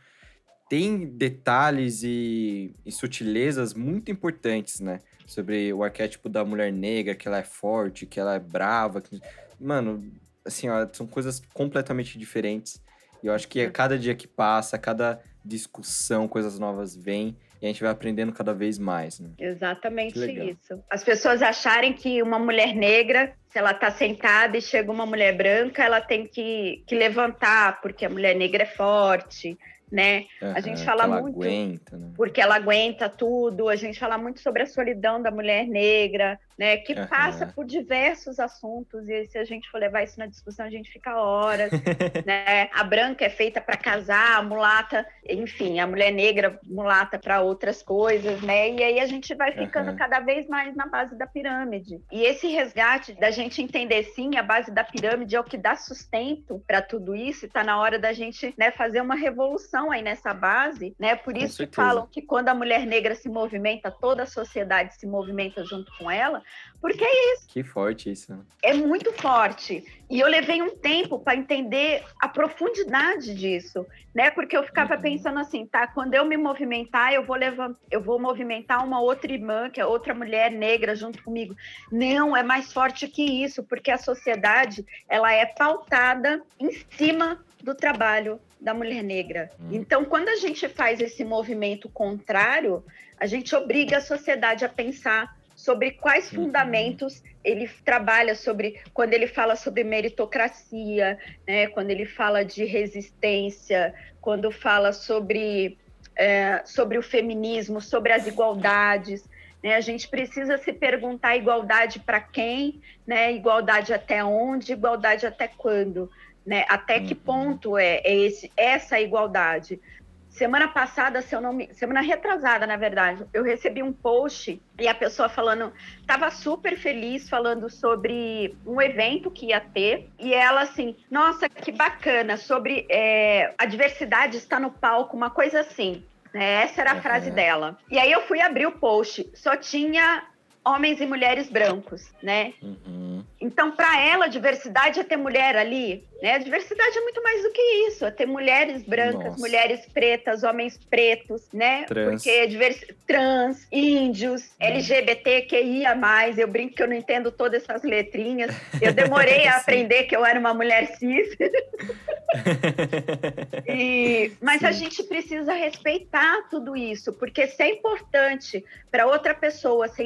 tem detalhes e, e, sutilezas muito importantes, né? Sobre o arquétipo da mulher negra, que ela é forte, que ela é brava. Que... Mano, assim, ó, são coisas completamente diferentes. E eu acho que a cada dia que passa, a cada discussão, coisas novas vêm e a gente vai aprendendo cada vez mais. Né? Exatamente isso. As pessoas acharem que uma mulher negra, se ela está sentada e chega uma mulher branca, ela tem que, que levantar, porque a mulher negra é forte, né? Uhum, a gente fala muito aguenta, né? porque ela aguenta tudo. A gente fala muito sobre a solidão da mulher negra, né? Que uhum. passa por diversos assuntos e se a gente for levar isso na discussão a gente fica horas, né? A branca é feita para casar, a mulata, enfim, a mulher negra mulata para outras coisas, né? E aí a gente vai ficando uhum. cada vez mais na base da pirâmide. E esse resgate da gente entender sim a base da pirâmide é o que dá sustento para tudo isso. Está na hora da gente, né, fazer uma revolução aí nessa base, né? Por isso que falam que quando a mulher negra se movimenta, toda a sociedade se movimenta junto com ela, porque é isso. Que forte isso. Né? É muito forte. E eu levei um tempo para entender a profundidade disso, né? Porque eu ficava uhum. pensando assim, tá? Quando eu me movimentar, eu vou levantar, eu vou movimentar uma outra irmã, que é outra mulher negra junto comigo. Não, é mais forte que isso, porque a sociedade ela é pautada em cima do trabalho da mulher negra. Hum. Então, quando a gente faz esse movimento contrário, a gente obriga a sociedade a pensar sobre quais fundamentos ele trabalha sobre quando ele fala sobre meritocracia, né, quando ele fala de resistência, quando fala sobre, é, sobre o feminismo, sobre as igualdades. Né, a gente precisa se perguntar igualdade para quem, né, igualdade até onde, igualdade até quando, né, até que uhum. ponto é, é esse, essa igualdade. Semana passada, se eu não me... semana retrasada, na verdade, eu recebi um post e a pessoa falando, estava super feliz falando sobre um evento que ia ter e ela assim, nossa, que bacana sobre é, a diversidade está no palco, uma coisa assim. Né? Essa era a frase dela. E aí eu fui abrir o post, só tinha homens e mulheres brancos, né? Uhum. Então, para ela, diversidade é ter mulher ali, né? A diversidade é muito mais do que isso, é ter mulheres brancas, Nossa. mulheres pretas, homens pretos, né? Trans. Porque é divers... trans, índios, hum. LGBTQIA+, eu brinco que eu não entendo todas essas letrinhas. Eu demorei a aprender que eu era uma mulher cis. e... Mas Sim. a gente precisa respeitar tudo isso, porque se é importante para outra pessoa ser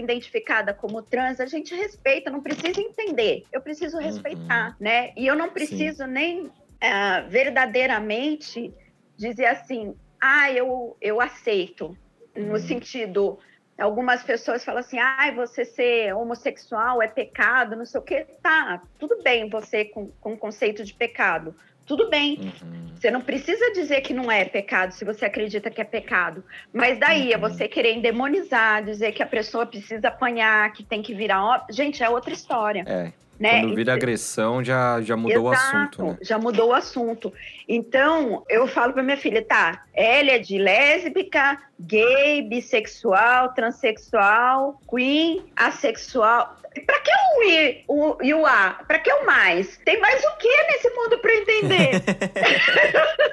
identificada como trans, a gente respeita, não precisa entender. Eu preciso uhum. respeitar, né? E eu não preciso preciso nem uh, verdadeiramente dizer assim, ah, eu, eu aceito, no uhum. sentido, algumas pessoas falam assim, ah, você ser homossexual é pecado, não sei o quê. Tá, tudo bem você com, com conceito de pecado, tudo bem. Uhum. Você não precisa dizer que não é pecado se você acredita que é pecado. Mas daí é uhum. é você querer endemonizar, dizer que a pessoa precisa apanhar, que tem que virar. Gente, é outra história. É. Né? Quando vira agressão, já, já mudou Exato, o assunto, né? Já mudou o assunto. Então, eu falo para minha filha, tá, ela é de lésbica, gay, bissexual, transexual, queen, assexual. Pra que o I o, e o A? Pra que o mais? Tem mais o que nesse mundo pra entender?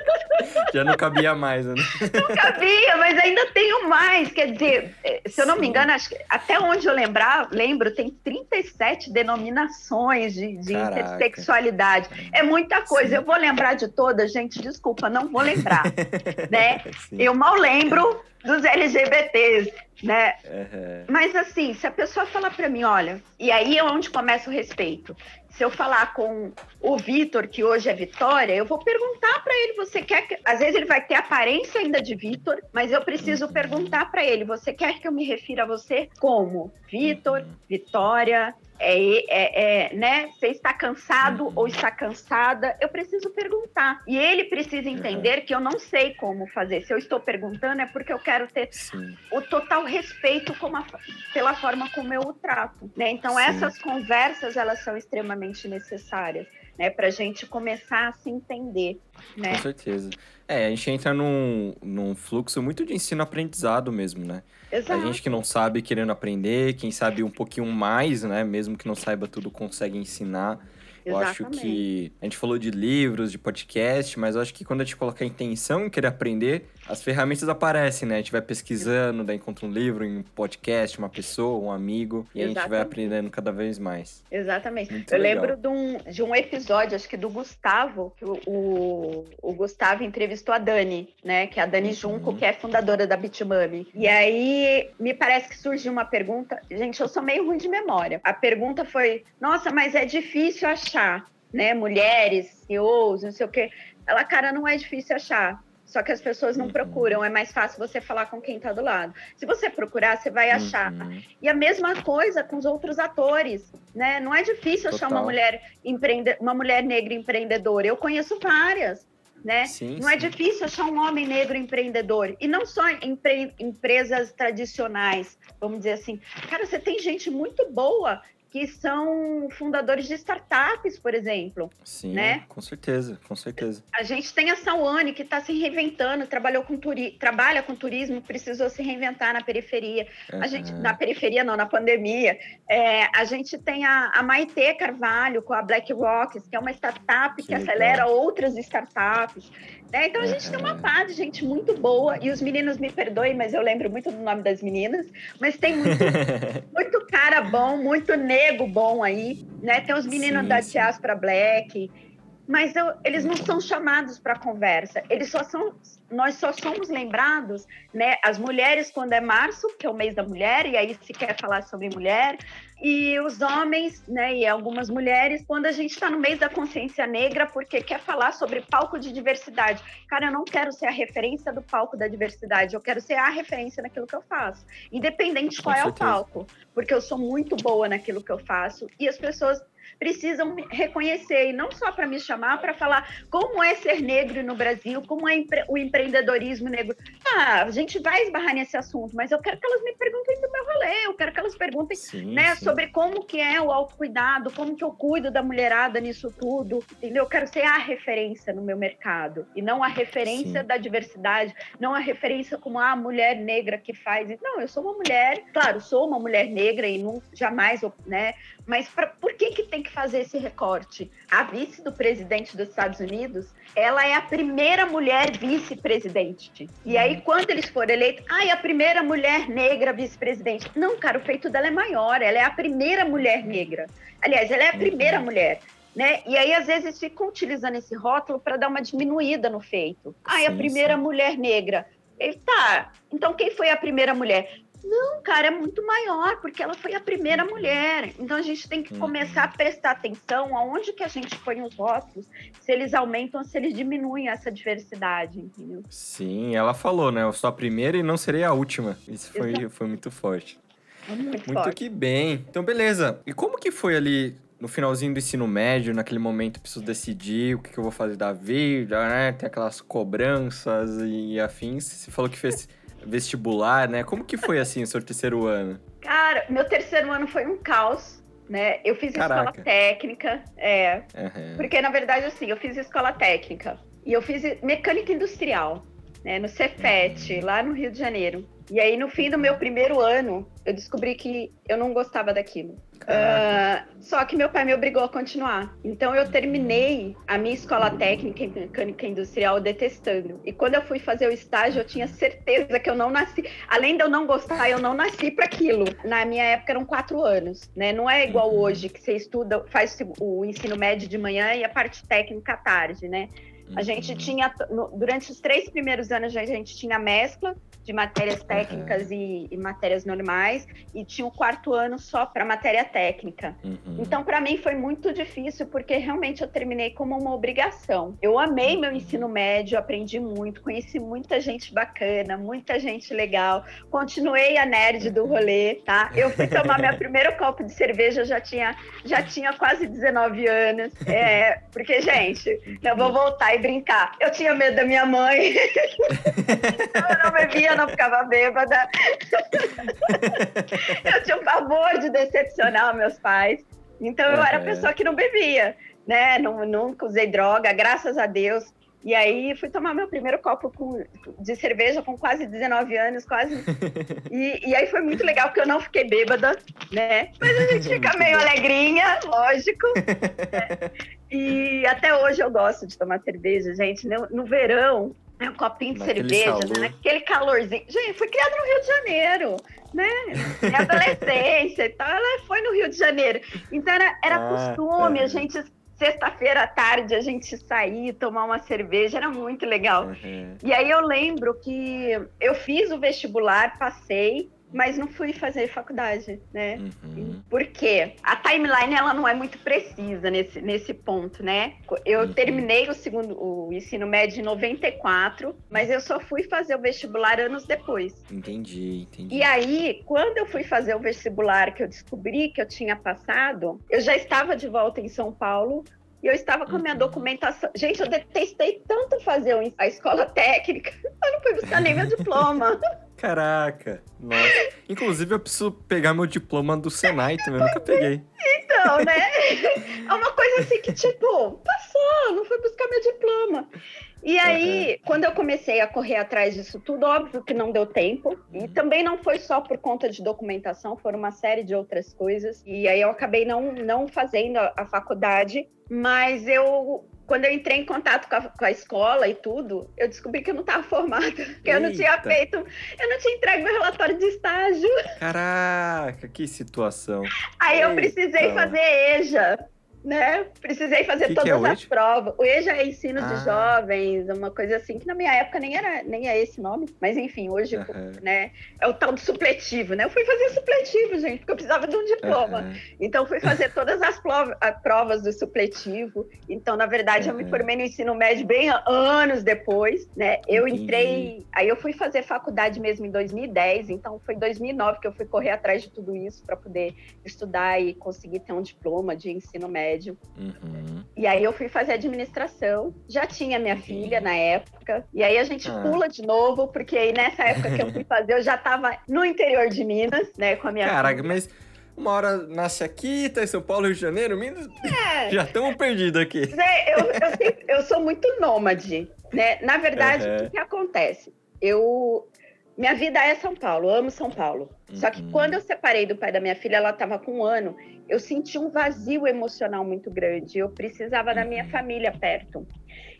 Já não cabia mais, né? Não cabia, mas ainda tenho mais. Quer dizer, eh, se eu não Sim. me engano, acho que, até onde eu lembrar, lembro, tem 37 denominações de, de intersexualidade. É muita coisa. Sim. Eu vou lembrar de todas, gente, desculpa, não vou lembrar. né? Eu mal lembro dos LGBTs, né? Uhum. Mas assim, se a pessoa falar para mim, olha, e aí é onde começa o respeito. Se eu falar com o Vitor, que hoje é Vitória, eu vou perguntar para ele, você quer que... Às vezes ele vai ter aparência ainda de Vitor, mas eu preciso uhum. perguntar para ele, você quer que eu me refira a você como Vitor, uhum. Vitória, é, é, é, né? Você está cansado uhum. ou está cansada? Eu preciso perguntar. E ele precisa entender uhum. que eu não sei como fazer. Se eu estou perguntando, é porque eu quero ter Sim. o total respeito a, pela forma como eu o trato. Né? Então, Sim. essas conversas, elas são extremamente necessárias. Né, para a gente começar a se entender. Né? Com certeza. É, a gente entra num, num fluxo muito de ensino-aprendizado mesmo, né? Exato. A gente que não sabe querendo aprender, quem sabe um pouquinho mais, né? Mesmo que não saiba tudo, consegue ensinar. Eu acho que a gente falou de livros, de podcast, mas eu acho que quando a gente coloca a intenção em querer aprender, as ferramentas aparecem, né? A gente vai pesquisando, daí encontra um livro, um podcast, uma pessoa, um amigo, e Exatamente. a gente vai aprendendo cada vez mais. Exatamente. Muito eu legal. lembro de um, de um episódio, acho que do Gustavo, que o, o, o Gustavo entrevistou a Dani, né? Que é a Dani uhum. Junco, que é fundadora da Bitmami. E aí me parece que surgiu uma pergunta. Gente, eu sou meio ruim de memória. A pergunta foi: nossa, mas é difícil achar, né? Mulheres, CEOs, não sei o quê. Ela, cara, não é difícil achar só que as pessoas não uhum. procuram, é mais fácil você falar com quem está do lado. Se você procurar, você vai achar. Uhum. E a mesma coisa com os outros atores, né? Não é difícil Total. achar uma mulher empreende... uma mulher negra empreendedora. Eu conheço várias. Né? Sim, não é sim. é difícil achar um homem negro empreendedor. E não só empre... empresas tradicionais, vamos dizer assim. Cara, você tem gente muito boa que são fundadores de startups, por exemplo. Sim, né? com certeza, com certeza. A gente tem a Sawane, que está se reinventando, trabalhou com turi trabalha com turismo, precisou se reinventar na periferia. Uhum. A gente, na periferia não, na pandemia. É, a gente tem a, a Maite Carvalho com a Black Rocks, que é uma startup que, que acelera outras startups. Né? Então a gente tem uma pá de gente muito boa, e os meninos me perdoem, mas eu lembro muito do nome das meninas, mas tem muito, muito cara bom, muito nego bom aí, né? Tem os meninos sim, da Diaspora Black. Mas eu, eles não são chamados para conversa. Eles só são, nós só somos lembrados, né? As mulheres quando é março, que é o mês da mulher, e aí se quer falar sobre mulher, e os homens, né? E algumas mulheres quando a gente está no mês da consciência negra, porque quer falar sobre palco de diversidade. Cara, eu não quero ser a referência do palco da diversidade, eu quero ser a referência naquilo que eu faço, independente de qual é o palco, porque eu sou muito boa naquilo que eu faço e as pessoas precisam reconhecer, e não só para me chamar, para falar como é ser negro no Brasil, como é empre o empreendedorismo negro. Ah, a gente vai esbarrar nesse assunto, mas eu quero que elas me perguntem do meu rolê, eu quero que elas perguntem sim, né, sim. sobre como que é o autocuidado, como que eu cuido da mulherada nisso tudo, entendeu? Eu quero ser a referência no meu mercado, e não a referência sim. da diversidade, não a referência como a mulher negra que faz. Não, eu sou uma mulher, claro, sou uma mulher negra e não, jamais, né, mas pra, por que, que tem que fazer esse recorte? A vice do presidente dos Estados Unidos, ela é a primeira mulher vice-presidente. E aí, quando eles forem eleitos, ah, é a primeira mulher negra vice-presidente. Não, cara, o feito dela é maior. Ela é a primeira mulher negra. Aliás, ela é a primeira mulher. Né? E aí, às vezes, ficam utilizando esse rótulo para dar uma diminuída no feito. Ah, é a primeira sim. mulher negra. Ele, tá, então quem foi a primeira mulher? Não, cara, é muito maior, porque ela foi a primeira mulher. Então a gente tem que uhum. começar a prestar atenção aonde que a gente põe os votos, se eles aumentam ou se eles diminuem essa diversidade, entendeu? Sim, ela falou, né? Eu sou a primeira e não serei a última. Isso foi, foi muito forte. Muito, muito forte. que bem. Então, beleza. E como que foi ali no finalzinho do ensino médio, naquele momento preciso decidir o que, que eu vou fazer da vida, né? Tem aquelas cobranças e afins. Você falou que fez vestibular, né? Como que foi assim o seu terceiro ano? Cara, meu terceiro ano foi um caos, né? Eu fiz Caraca. escola técnica, é. Uhum. Porque, na verdade, assim, eu fiz escola técnica e eu fiz mecânica industrial, né? No Cefet, uhum. lá no Rio de Janeiro. E aí, no fim do meu primeiro ano, eu descobri que eu não gostava daquilo. Uh, só que meu pai me obrigou a continuar. Então eu terminei a minha escola técnica em mecânica industrial detestando. E quando eu fui fazer o estágio, eu tinha certeza que eu não nasci. Além de eu não gostar, eu não nasci para aquilo. Na minha época eram quatro anos, né? Não é igual uhum. hoje que você estuda, faz o ensino médio de manhã e a parte técnica à tarde, né? A gente uhum. tinha, durante os três primeiros anos, a gente tinha mescla de matérias técnicas uhum. e, e, matérias normais, e tinha o quarto ano só para matéria técnica. Uhum. Então, para mim, foi muito difícil, porque realmente eu terminei como uma obrigação. Eu amei meu uhum. ensino médio, aprendi muito, conheci muita gente bacana, muita gente legal, continuei a nerd do rolê, tá? Eu fui tomar meu primeiro copo de cerveja, já tinha, já tinha quase 19 anos, é, porque, gente, eu vou voltar e brincar. Eu tinha medo da minha mãe, eu não bebia, não ficava bêbada. eu tinha um pavor de decepcionar meus pais. Então eu era a pessoa que não bebia, né? Não, nunca usei droga, graças a Deus. E aí fui tomar meu primeiro copo com, de cerveja com quase 19 anos, quase. E, e, aí foi muito legal, porque eu não fiquei bêbada, né? Mas a gente fica meio alegrinha, lógico. Né? E até hoje eu gosto de tomar cerveja, gente. No, no verão, é um copinho de Naquele cerveja, né? Aquele calorzinho. Gente, fui criada no Rio de Janeiro, né? Minha adolescência e tal, ela foi no Rio de Janeiro. Então era, era ah, costume, é. a gente, sexta-feira à tarde, a gente sair, tomar uma cerveja, era muito legal. Uhum. E aí eu lembro que eu fiz o vestibular, passei, mas não fui fazer faculdade, né? Uhum. Por quê? A timeline ela não é muito precisa nesse, nesse ponto, né? Eu uhum. terminei o segundo o ensino médio em 94, mas eu só fui fazer o vestibular anos depois. Entendi, entendi. E aí, quando eu fui fazer o vestibular, que eu descobri que eu tinha passado, eu já estava de volta em São Paulo, e eu estava com a minha uhum. documentação. Gente, eu detestei tanto fazer a escola técnica, eu não fui buscar nem meu diploma. Caraca, nossa. Inclusive, eu preciso pegar meu diploma do Senai também, eu nunca peguei. Então, né? É uma coisa assim que, tipo, passou, não fui buscar meu diploma. E aí, uhum. quando eu comecei a correr atrás disso tudo, óbvio que não deu tempo. E uhum. também não foi só por conta de documentação, foram uma série de outras coisas. E aí eu acabei não, não fazendo a, a faculdade, mas eu quando eu entrei em contato com a, com a, escola e tudo, eu descobri que eu não estava formada, que eu não tinha feito, eu não tinha entregue meu relatório de estágio. Caraca, que situação. Aí Eita. eu precisei fazer EJA, né? Precisei fazer que todas que é as provas. O EJA é ensino ah. de jovens, uma coisa assim, que na minha época nem era nem é esse nome, mas enfim, hoje, uhum. né, é o tal do supletivo, né? Eu fui fazer supletivo, gente, porque eu precisava de um diploma. Uhum. Então fui fazer todas as provas do supletivo. Então, na verdade, uhum. eu me formei no ensino médio bem anos depois, né? Eu entrei, aí eu fui fazer faculdade mesmo em 2010, então foi em 2009 que eu fui correr atrás de tudo isso para poder estudar e conseguir ter um diploma de ensino médio. Uhum. E aí eu fui fazer administração. Já tinha minha filha na época. E aí a gente ah. pula de novo, porque aí nessa época que eu fui fazer, eu já estava no interior de Minas, né, com a minha Caraca, filha. mas uma hora nasce aqui, tá em São Paulo, Rio de Janeiro, Minas. É. Já estamos perdidos aqui. É, eu, eu, eu, sou muito nômade, né? Na verdade, uhum. o que, que acontece? Eu, minha vida é São Paulo, amo São Paulo. Uhum. Só que uhum. quando eu separei do pai da minha filha, ela estava com um ano, eu senti um vazio emocional muito grande. Eu precisava uhum. da minha uhum. família perto.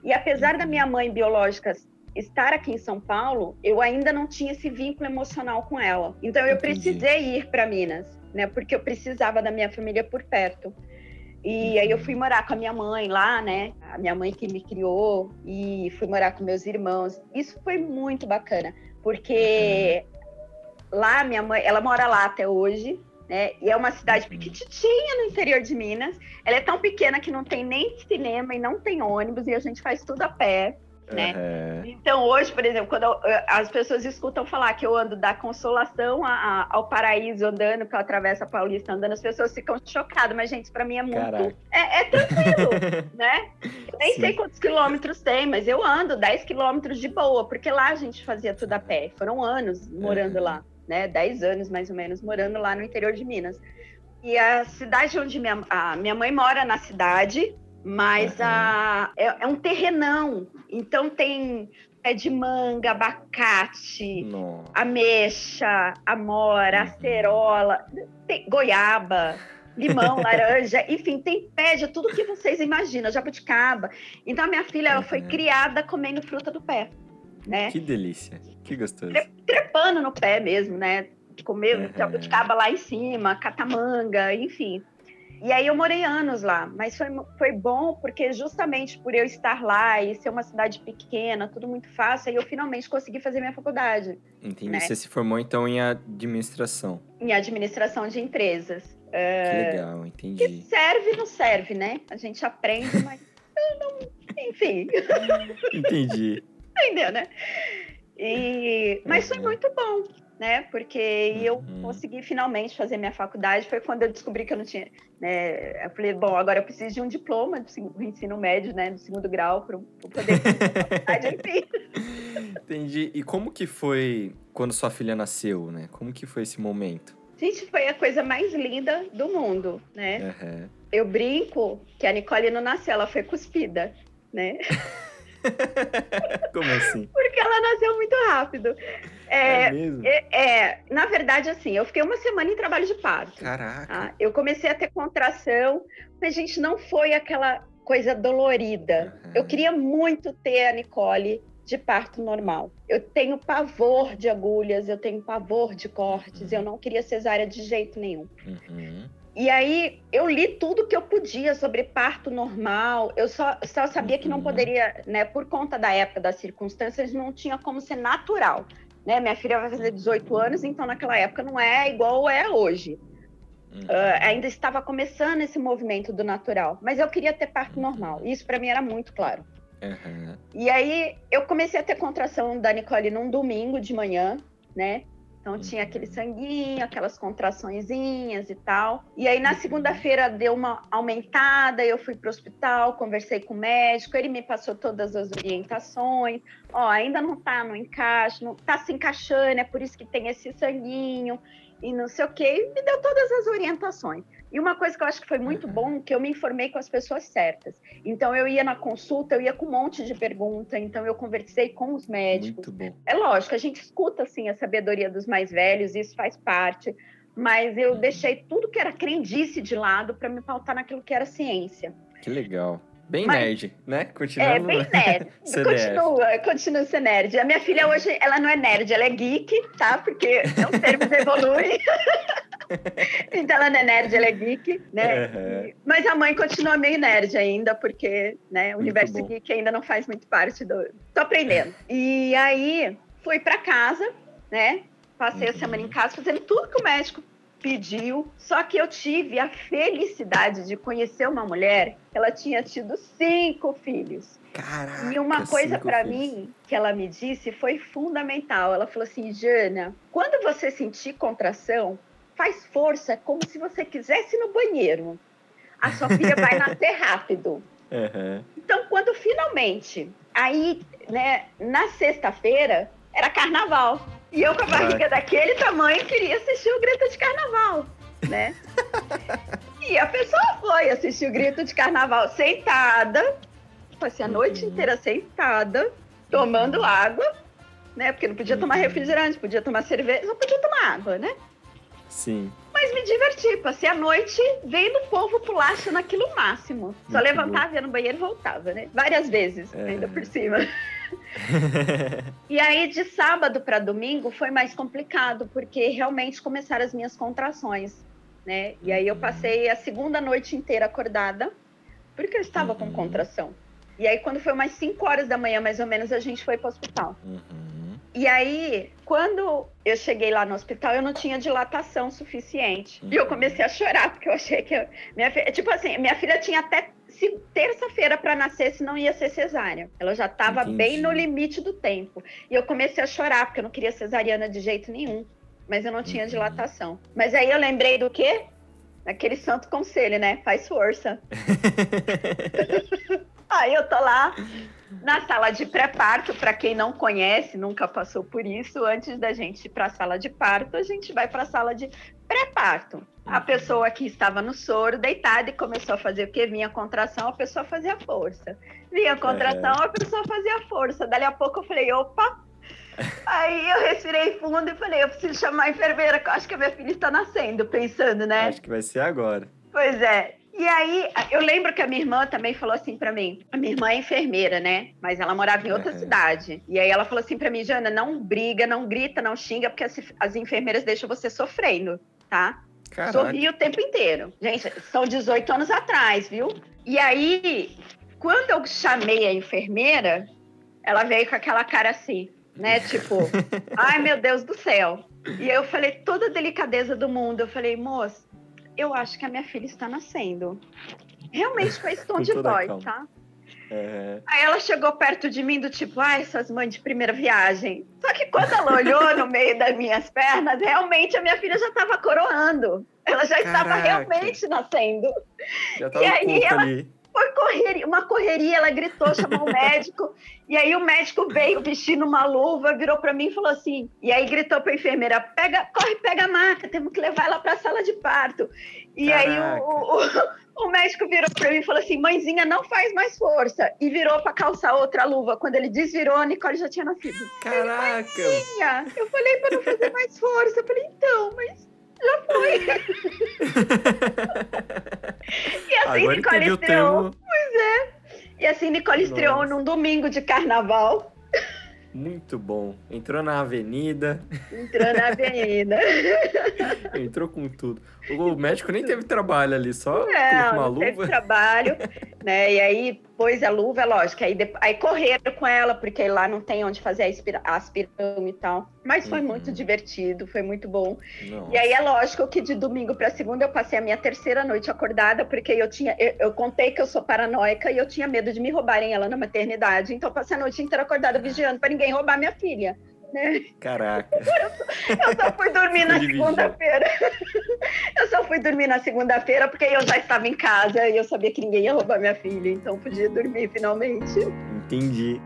E apesar da minha mãe biológica estar aqui em São Paulo, eu ainda não tinha esse vínculo emocional com ela. Então eu Entendi. precisei ir para Minas, né? Porque eu precisava da minha família por perto. E uhum. aí eu fui morar com a minha mãe lá, né? A minha mãe que me criou e fui morar com meus irmãos. Isso foi muito bacana porque lá minha mãe, ela mora lá até hoje, né? E é uma cidade uhum. pequititinha no interior de Minas. Ela é tão pequena que não tem nem cinema e não tem ônibus e a gente faz tudo a pé né? Uhum. Então, hoje, por exemplo, quando eu, as pessoas escutam falar que eu ando da Consolação a, a, ao Paraíso andando, que eu atravesso a Paulista andando, as pessoas ficam chocadas, mas, gente, para mim é muito. É, é, tranquilo, né? Eu nem Sim. sei quantos quilômetros tem, mas eu ando 10 quilômetros de boa, porque lá a gente fazia tudo a pé. Foram anos morando uhum. lá, né? 10 anos mais ou menos morando lá no interior de Minas. E a cidade onde minha, a minha mãe mora na cidade, mas uhum. a, é, é, um terrenão, então tem pé de manga, abacate, Nossa. ameixa, amora, uhum. acerola, goiaba, limão, laranja, enfim, tem pé de tudo que vocês imaginam, jabuticaba. Então a minha filha ela foi criada comendo fruta do pé, né? Que delícia, que gostoso. Trepando no pé mesmo, né? Comer uhum. jabuticaba lá em cima, catamanga, enfim. E aí eu morei anos lá, mas foi, foi bom porque justamente por eu estar lá e ser uma cidade pequena, tudo muito fácil, aí eu finalmente consegui fazer minha faculdade. Entendi. Né? Você se formou então em administração. Em administração de empresas. Que uh, legal, entendi. Que serve não serve, né? A gente aprende, mas não, enfim. Entendi. Entendeu, né? E, mas foi muito bom né? Porque uhum. eu consegui finalmente fazer minha faculdade. Foi quando eu descobri que eu não tinha, né? Eu falei, bom, agora eu preciso de um diploma do ensino médio, né? Do segundo grau para poder fazer faculdade, enfim. Entendi. E como que foi quando sua filha nasceu, né? Como que foi esse momento? Gente, foi a coisa mais linda do mundo, né? Uhum. Eu brinco que a Nicole não nasceu, ela foi cuspida, né? Como assim? Porque ela nasceu muito rápido. É, é, mesmo? É, é, na verdade, assim, eu fiquei uma semana em trabalho de parto. Caraca. Tá? Eu comecei a ter contração, mas, gente, não foi aquela coisa dolorida. Uhum. Eu queria muito ter a Nicole de parto normal. Eu tenho pavor de agulhas, eu tenho pavor de cortes, uhum. eu não queria cesárea de jeito nenhum. Uhum. E aí eu li tudo que eu podia sobre parto normal. Eu só, só sabia que não uhum. poderia, né, por conta da época, das circunstâncias, não tinha como ser natural. Né? Minha filha vai fazer 18 anos, então naquela época não é igual é hoje. Uhum. Uh, ainda estava começando esse movimento do natural, mas eu queria ter parto normal. Isso para mim era muito claro. Uhum. E aí eu comecei a ter contração da Nicole num domingo de manhã, né? Então tinha aquele uhum. sanguinho, aquelas contraçõezinhas e tal. E aí na uhum. segunda-feira deu uma aumentada, eu fui para o hospital, conversei com o médico, ele me passou todas as orientações. Ó, ainda não tá no encaixe, não tá se encaixando, é por isso que tem esse sanguinho e não sei o quê, e me deu todas as orientações. E uma coisa que eu acho que foi muito uhum. bom, que eu me informei com as pessoas certas. Então eu ia na consulta, eu ia com um monte de pergunta, então eu conversei com os médicos. É lógico, a gente escuta assim a sabedoria dos mais velhos, isso faz parte, mas eu uhum. deixei tudo que era crendice de lado para me pautar naquilo que era ciência. Que legal. Bem Mas, nerd, né? Continuando... É, bem nerd. continua, continua ser nerd. A minha filha hoje, ela não é nerd, ela é geek, tá? Porque os termos evoluem. então ela não é nerd, ela é geek, né? Uhum. Mas a mãe continua meio nerd ainda, porque né, o universo geek ainda não faz muito parte do. Tô aprendendo. E aí fui para casa, né? Passei uhum. a semana em casa fazendo tudo que o médico pediu. Só que eu tive a felicidade de conhecer uma mulher que ela tinha tido cinco filhos. Caraca, e uma coisa para mim que ela me disse foi fundamental. Ela falou assim, Jana, quando você sentir contração, faz força como se você quisesse ir no banheiro. A sua filha vai nascer rápido. Uhum. Então, quando finalmente, aí, né, na sexta-feira, era carnaval. E eu com a barriga daquele tamanho queria assistir o Grito de Carnaval, né? e a pessoa foi assistir o Grito de Carnaval sentada, passei a noite uhum. inteira sentada, tomando água, né? Porque não podia tomar uhum. refrigerante, podia tomar cerveja, só podia tomar água, né? Sim. Mas me diverti, passei a noite vendo o povo pular achando aquilo máximo. Só Muito levantava, bom. ia no banheiro e voltava, né? Várias vezes, é. ainda por cima. e aí, de sábado para domingo, foi mais complicado, porque realmente começaram as minhas contrações, né? E aí eu uhum. passei a segunda noite inteira acordada, porque eu estava uhum. com contração. E aí, quando foi umas 5 horas da manhã, mais ou menos, a gente foi para o hospital. Uhum. E aí, quando eu cheguei lá no hospital, eu não tinha dilatação suficiente. Uhum. E eu comecei a chorar, porque eu achei que. Eu, minha filha, tipo assim, minha filha tinha até terça-feira para nascer, se não ia ser cesárea. Ela já estava bem no limite do tempo. E eu comecei a chorar, porque eu não queria cesariana de jeito nenhum. Mas eu não tinha uhum. dilatação. Mas aí eu lembrei do quê? Aquele santo conselho, né? Faz força. aí eu tô lá na sala de pré-parto, para quem não conhece, nunca passou por isso, antes da gente ir para a sala de parto, a gente vai para a sala de pré-parto. A pessoa que estava no soro, deitada, e começou a fazer o que? Vinha a contração, a pessoa fazia força. Vinha a contração, é. a pessoa fazia força. Dali a pouco eu falei, opa! Aí eu respirei fundo e falei, eu preciso chamar a enfermeira, que eu acho que a minha filha está nascendo, pensando, né? Acho que vai ser agora. Pois é. E aí, eu lembro que a minha irmã também falou assim para mim. A minha irmã é enfermeira, né? Mas ela morava em outra é. cidade. E aí ela falou assim para mim, Jana, não briga, não grita, não xinga, porque as, as enfermeiras deixam você sofrendo, tá? Caraca. Sorri o tempo inteiro. Gente, são 18 anos atrás, viu? E aí, quando eu chamei a enfermeira, ela veio com aquela cara assim, né? Tipo, ai meu Deus do céu. E eu falei, toda a delicadeza do mundo, eu falei, moça, eu acho que a minha filha está nascendo. Realmente com esse tom de voz, tá? É... Aí ela chegou perto de mim do tipo, ai, suas mães de primeira viagem. Só que quando ela olhou no meio das minhas pernas, realmente a minha filha já estava coroando. Ela já Caraca. estava realmente nascendo. Já tava e aí ela, ali foi correr, uma correria, ela gritou, chamou o médico, e aí o médico veio vestindo uma luva, virou para mim e falou assim, e aí gritou para a enfermeira, pega, corre, pega a maca, temos que levar ela para a sala de parto. E Caraca. aí o, o, o, médico virou para mim e falou assim, mãezinha, não faz mais força, e virou para calçar outra luva. Quando ele desvirou, a Nicole já tinha nascido. Caraca! Mãezinha, eu falei para não fazer mais força, eu falei, então, mas já foi. e assim Agora Nicole estreou. Pois é. E assim Nicole Nossa. estreou num domingo de carnaval. Muito bom. Entrou na avenida. Entrou na avenida. Entrou com tudo. O médico nem teve trabalho ali, só não, uma não luva. Teve trabalho, né? E aí pôs a luva, é lógico. Aí, aí correram com ela, porque lá não tem onde fazer a, aspira, e tal. Mas foi uhum. muito divertido, foi muito bom. Nossa. E aí é lógico que de domingo para segunda eu passei a minha terceira noite acordada, porque eu tinha. Eu, eu, contei que eu sou paranoica e eu tinha medo de me roubarem ela na maternidade. Então passei a noite inteira acordada vigiando para ninguém roubar minha filha. Né? Caraca. Eu só fui dormir na segunda-feira. Eu só fui dormir na segunda-feira porque eu já estava em casa e eu sabia que ninguém ia roubar minha filha, então podia dormir finalmente. Entendi.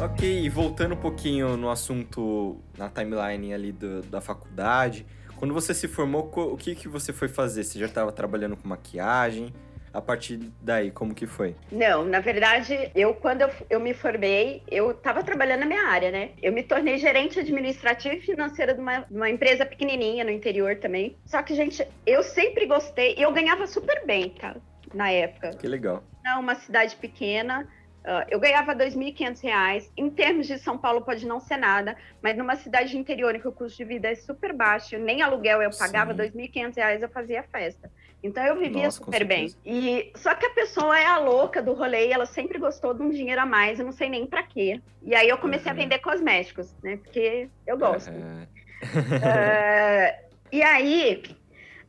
Ok, e voltando um pouquinho no assunto, na timeline ali do, da faculdade, quando você se formou, o que, que você foi fazer? Você já estava trabalhando com maquiagem? A partir daí, como que foi? Não, na verdade, eu quando eu, eu me formei, eu estava trabalhando na minha área, né? Eu me tornei gerente administrativa e financeira de uma, de uma empresa pequenininha no interior também. Só que, gente, eu sempre gostei e eu ganhava super bem, tá? Na época. Que legal. uma cidade pequena, Uh, eu ganhava R$ 2.500. Em termos de São Paulo, pode não ser nada, mas numa cidade interior em que o custo de vida é super baixo, nem aluguel eu pagava R$ 2.500, eu fazia festa. Então eu vivia Nossa, super bem. E só que a pessoa é a louca do rolê, ela sempre gostou de um dinheiro a mais, eu não sei nem para quê. E aí eu comecei uhum. a vender cosméticos, né? Porque eu gosto. Uhum. uh, e aí,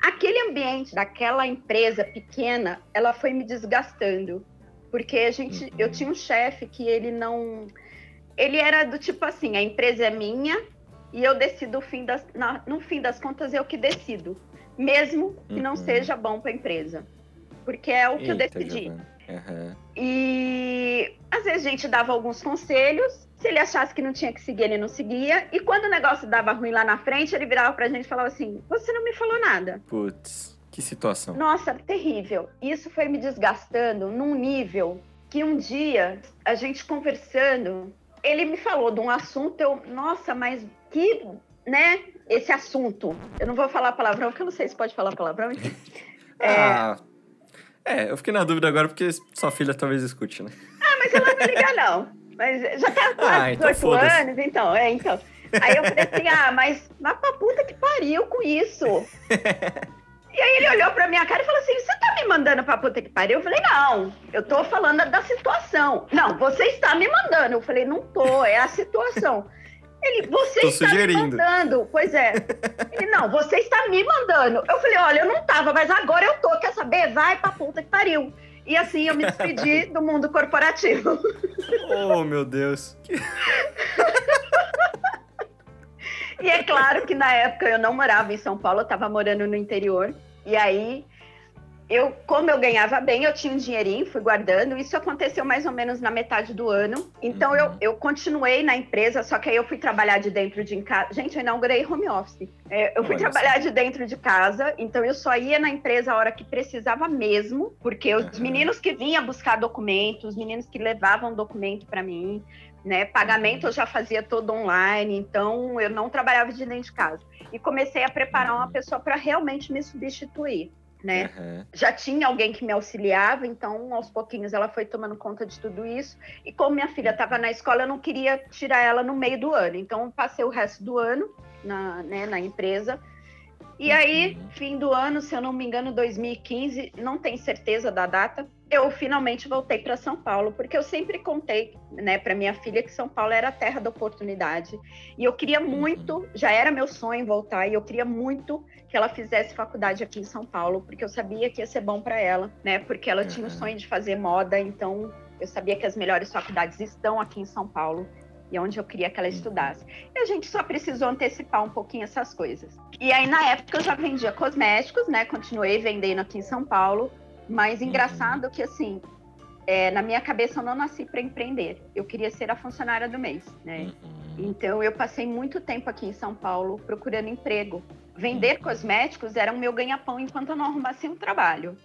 aquele ambiente daquela empresa pequena, ela foi me desgastando. Porque a gente, uhum. eu tinha um chefe que ele não. Ele era do tipo assim: a empresa é minha e eu decido o fim das. Na, no fim das contas, eu que decido. Mesmo que uhum. não seja bom para a empresa. Porque é o que Eita, eu decidi. Uhum. E às vezes a gente dava alguns conselhos. Se ele achasse que não tinha que seguir, ele não seguia. E quando o negócio dava ruim lá na frente, ele virava pra gente e falava assim: Você não me falou nada. Putz. Que situação. Nossa, terrível. Isso foi me desgastando num nível que um dia, a gente conversando, ele me falou de um assunto, eu, nossa, mas que, né, esse assunto. Eu não vou falar palavrão, porque eu não sei se pode falar palavrão. é... Ah, é, eu fiquei na dúvida agora porque sua filha talvez escute, né? Ah, mas ela não liga, não. Mas já tá com ah, então 18 anos, então, é, então. Aí eu falei assim, ah, mas, mas pra puta que pariu com isso. E aí ele olhou pra minha cara e falou assim: Você tá me mandando pra puta que pariu? Eu falei: Não, eu tô falando da situação. Não, você está me mandando. Eu falei: Não tô, é a situação. Ele, você tô está sugerindo. me mandando. Pois é. Ele, não, você está me mandando. Eu falei: Olha, eu não tava, mas agora eu tô. Quer saber? Vai pra puta que pariu. E assim eu me despedi do mundo corporativo. Oh, meu Deus. E é claro que na época eu não morava em São Paulo, eu estava morando no interior. E aí, eu, como eu ganhava bem, eu tinha um dinheirinho, fui guardando. Isso aconteceu mais ou menos na metade do ano. Então, uhum. eu, eu continuei na empresa, só que aí eu fui trabalhar de dentro de casa. Gente, eu inaugurei home office. É, eu fui Olha trabalhar assim. de dentro de casa, então eu só ia na empresa a hora que precisava mesmo, porque os uhum. meninos que vinham buscar documentos, os meninos que levavam documento para mim, né? Pagamento eu já fazia todo online, então eu não trabalhava de dentro de casa. E comecei a preparar uma pessoa para realmente me substituir. Né? Uhum. Já tinha alguém que me auxiliava, então aos pouquinhos ela foi tomando conta de tudo isso. E como minha filha estava na escola, eu não queria tirar ela no meio do ano, então passei o resto do ano na, né, na empresa e aí, uhum. fim do ano, se eu não me engano, 2015, não tenho certeza da data, eu finalmente voltei para São Paulo, porque eu sempre contei, né, para minha filha que São Paulo era a terra da oportunidade. E eu queria uhum. muito, já era meu sonho voltar, e eu queria muito que ela fizesse faculdade aqui em São Paulo, porque eu sabia que ia ser bom para ela, né? Porque ela tinha o sonho de fazer moda, então eu sabia que as melhores faculdades estão aqui em São Paulo e onde eu queria que ela estudasse. E a gente só precisou antecipar um pouquinho essas coisas. E aí, na época, eu já vendia cosméticos, né? Continuei vendendo aqui em São Paulo, mas engraçado uhum. que, assim, é, na minha cabeça eu não nasci para empreender. Eu queria ser a funcionária do mês, né? Uhum. Então, eu passei muito tempo aqui em São Paulo procurando emprego. Vender uhum. cosméticos era o meu ganha-pão enquanto eu não arrumasse um trabalho.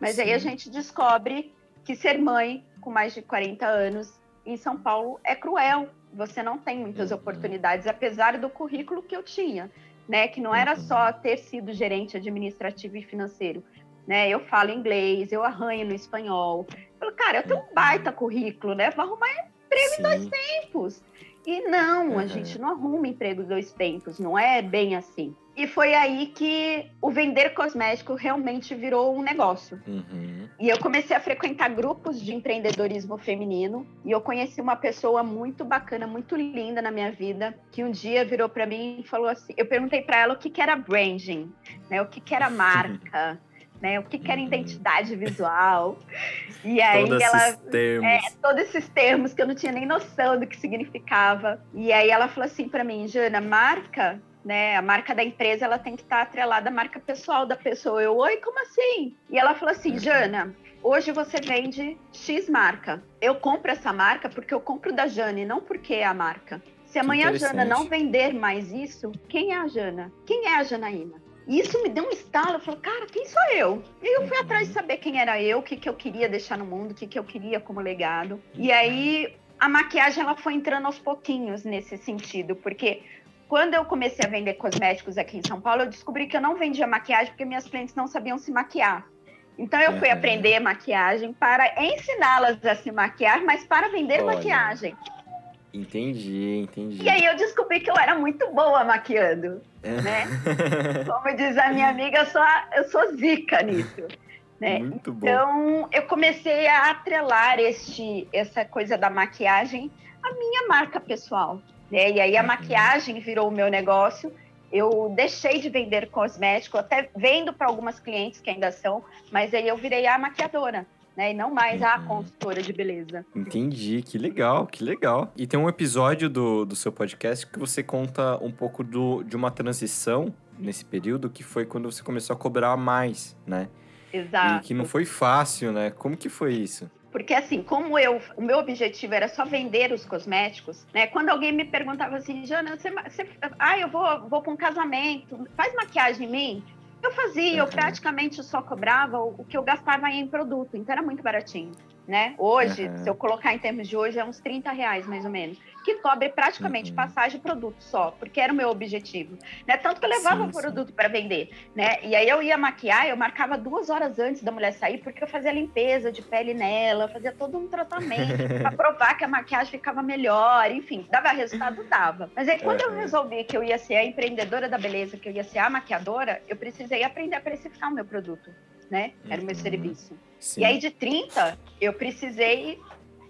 Mas Sim. aí a gente descobre que ser mãe com mais de 40 anos em São Paulo é cruel. Você não tem muitas oportunidades, apesar do currículo que eu tinha, né? Que não era só ter sido gerente administrativo e financeiro. Né? Eu falo inglês, eu arranho no espanhol. Eu falo, cara, eu tenho um baita currículo, né? Vou arrumar emprego Sim. em dois tempos. E não, uhum. a gente não arruma emprego em dois tempos, não é bem assim. E foi aí que o vender cosmético realmente virou um negócio. Uhum. E eu comecei a frequentar grupos de empreendedorismo feminino. E eu conheci uma pessoa muito bacana, muito linda na minha vida, que um dia virou para mim e falou assim: eu perguntei para ela o que, que era branding, né? O que, que era marca. Né, o que, que era uhum. identidade visual. E aí todos ela. Esses termos. É, todos esses termos que eu não tinha nem noção do que significava. E aí ela falou assim para mim, Jana, marca né? A marca da empresa ela tem que estar atrelada à marca pessoal da pessoa. Eu, oi, como assim? E ela falou assim, Jana, hoje você vende X marca. Eu compro essa marca porque eu compro da Jane, não porque é a marca. Se amanhã a Jana não vender mais isso, quem é a Jana? Quem é a Janaína? E isso me deu um estalo. Eu falei, cara, quem sou eu? E eu fui uhum. atrás de saber quem era eu, o que, que eu queria deixar no mundo, o que, que eu queria como legado. E aí a maquiagem ela foi entrando aos pouquinhos nesse sentido, porque quando eu comecei a vender cosméticos aqui em São Paulo, eu descobri que eu não vendia maquiagem porque minhas clientes não sabiam se maquiar. Então eu fui aprender maquiagem para ensiná-las a se maquiar, mas para vender Olha. maquiagem. Entendi, entendi. E aí eu descobri que eu era muito boa maquiando, é. né? Como diz a minha amiga, eu sou, eu sou zica nisso. Né? Muito bom. Então eu comecei a atrelar este, essa coisa da maquiagem à minha marca pessoal. Né? E aí a uhum. maquiagem virou o meu negócio. Eu deixei de vender cosmético, até vendo para algumas clientes que ainda são, mas aí eu virei a maquiadora né? E não mais a uhum. consultora de beleza. Entendi, que legal, que legal. E tem um episódio do, do seu podcast que você conta um pouco do, de uma transição nesse período, que foi quando você começou a cobrar mais, né? Exato. E que não foi fácil, né? Como que foi isso? Porque assim, como eu, o meu objetivo era só vender os cosméticos, né? Quando alguém me perguntava assim, Jana, você, você ah, eu vou, vou para um casamento, faz maquiagem em mim? Eu fazia, eu praticamente só cobrava o que eu gastava em produto, então era muito baratinho né? Hoje, uhum. se eu colocar em termos de hoje, é uns 30 reais, mais ou menos. Que cobre praticamente uhum. passagem e produto só, porque era o meu objetivo. Né? Tanto que eu levava sim, o produto para vender, né? E aí eu ia maquiar, eu marcava duas horas antes da mulher sair, porque eu fazia limpeza de pele nela, fazia todo um tratamento para provar que a maquiagem ficava melhor, enfim, dava resultado, dava. Mas aí quando uhum. eu resolvi que eu ia ser a empreendedora da beleza, que eu ia ser a maquiadora, eu precisei aprender a precificar o meu produto né? Era o meu uhum. serviço. Sim. E aí de 30, eu precisei,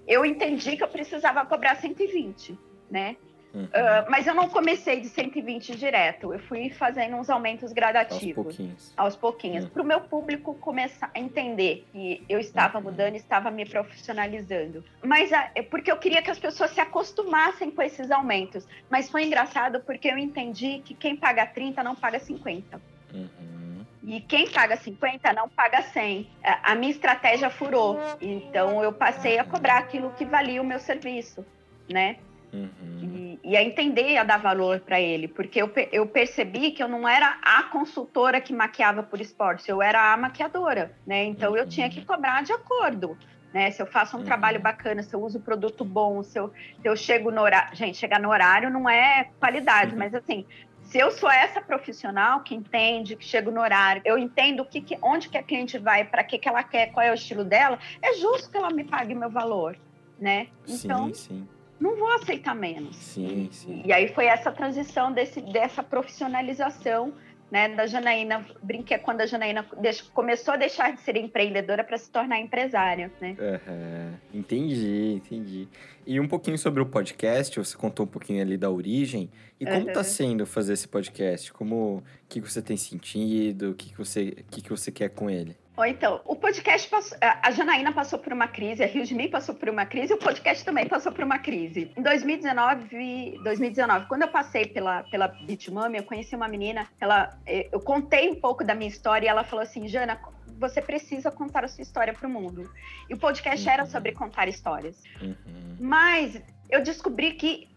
eu entendi que eu precisava cobrar 120, né? Uhum. Uh, mas eu não comecei de 120 direto, eu fui fazendo uns aumentos gradativos. Aos pouquinhos. Aos pouquinhos. Uhum. Para o meu público começar a entender que eu estava uhum. mudando, estava me profissionalizando. Mas a, é porque eu queria que as pessoas se acostumassem com esses aumentos. Mas foi engraçado porque eu entendi que quem paga 30 não paga 50. Uhum. E quem paga 50 não paga 100. A minha estratégia furou. Então eu passei a cobrar aquilo que valia o meu serviço, né? Uhum. E, e, a entender a dar valor para ele, porque eu, eu percebi que eu não era a consultora que maquiava por esporte, eu era a maquiadora, né? Então uhum. eu tinha que cobrar de acordo. Né? Se eu faço um uhum. trabalho bacana, se eu uso produto bom, se eu, se eu chego no horário. Gente, chegar no horário não é qualidade, uhum. mas assim, se eu sou essa profissional que entende, que chega no horário, eu entendo que, que onde que a cliente vai, para que, que ela quer, qual é o estilo dela, é justo que ela me pague meu valor, né? Então, sim, sim. não vou aceitar menos. Sim, sim. E aí foi essa transição desse, dessa profissionalização né, da Janaína, brinquei quando a Janaína começou a deixar de ser empreendedora para se tornar empresária, né? Uhum. Entendi, entendi. E um pouquinho sobre o podcast, você contou um pouquinho ali da origem. E como está uhum. sendo fazer esse podcast? Como, o que, que você tem sentido? O que, que, você, que, que você quer com ele? Ou então, o podcast passou, a Janaína passou por uma crise, a Rio de Mim passou por uma crise, e o podcast também passou por uma crise. Em 2019, 2019 quando eu passei pela, pela Bitmami, eu conheci uma menina, ela, eh, eu contei um pouco da minha história e ela falou assim, Jana, você precisa contar a sua história para o mundo. E o podcast uhum. era sobre contar histórias. Uhum. Mas eu descobri que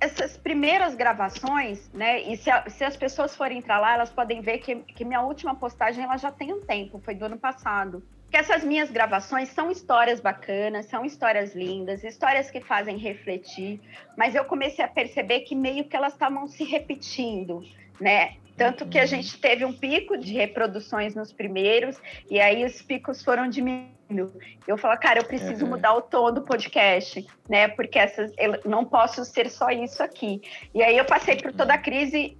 essas primeiras gravações, né? E se, a, se, as pessoas forem entrar lá, elas podem ver que, que minha última postagem ela já tem um tempo, foi do ano passado. Que essas minhas gravações são histórias bacanas, são histórias lindas, histórias que fazem refletir, mas eu comecei a perceber que meio que elas estavam se repetindo, né? Tanto que a gente teve um pico de reproduções nos primeiros, e aí os picos foram diminuindo. Eu falo, cara, eu preciso uhum. mudar o tom do podcast, né? Porque essas, eu não posso ser só isso aqui. E aí eu passei por toda a crise.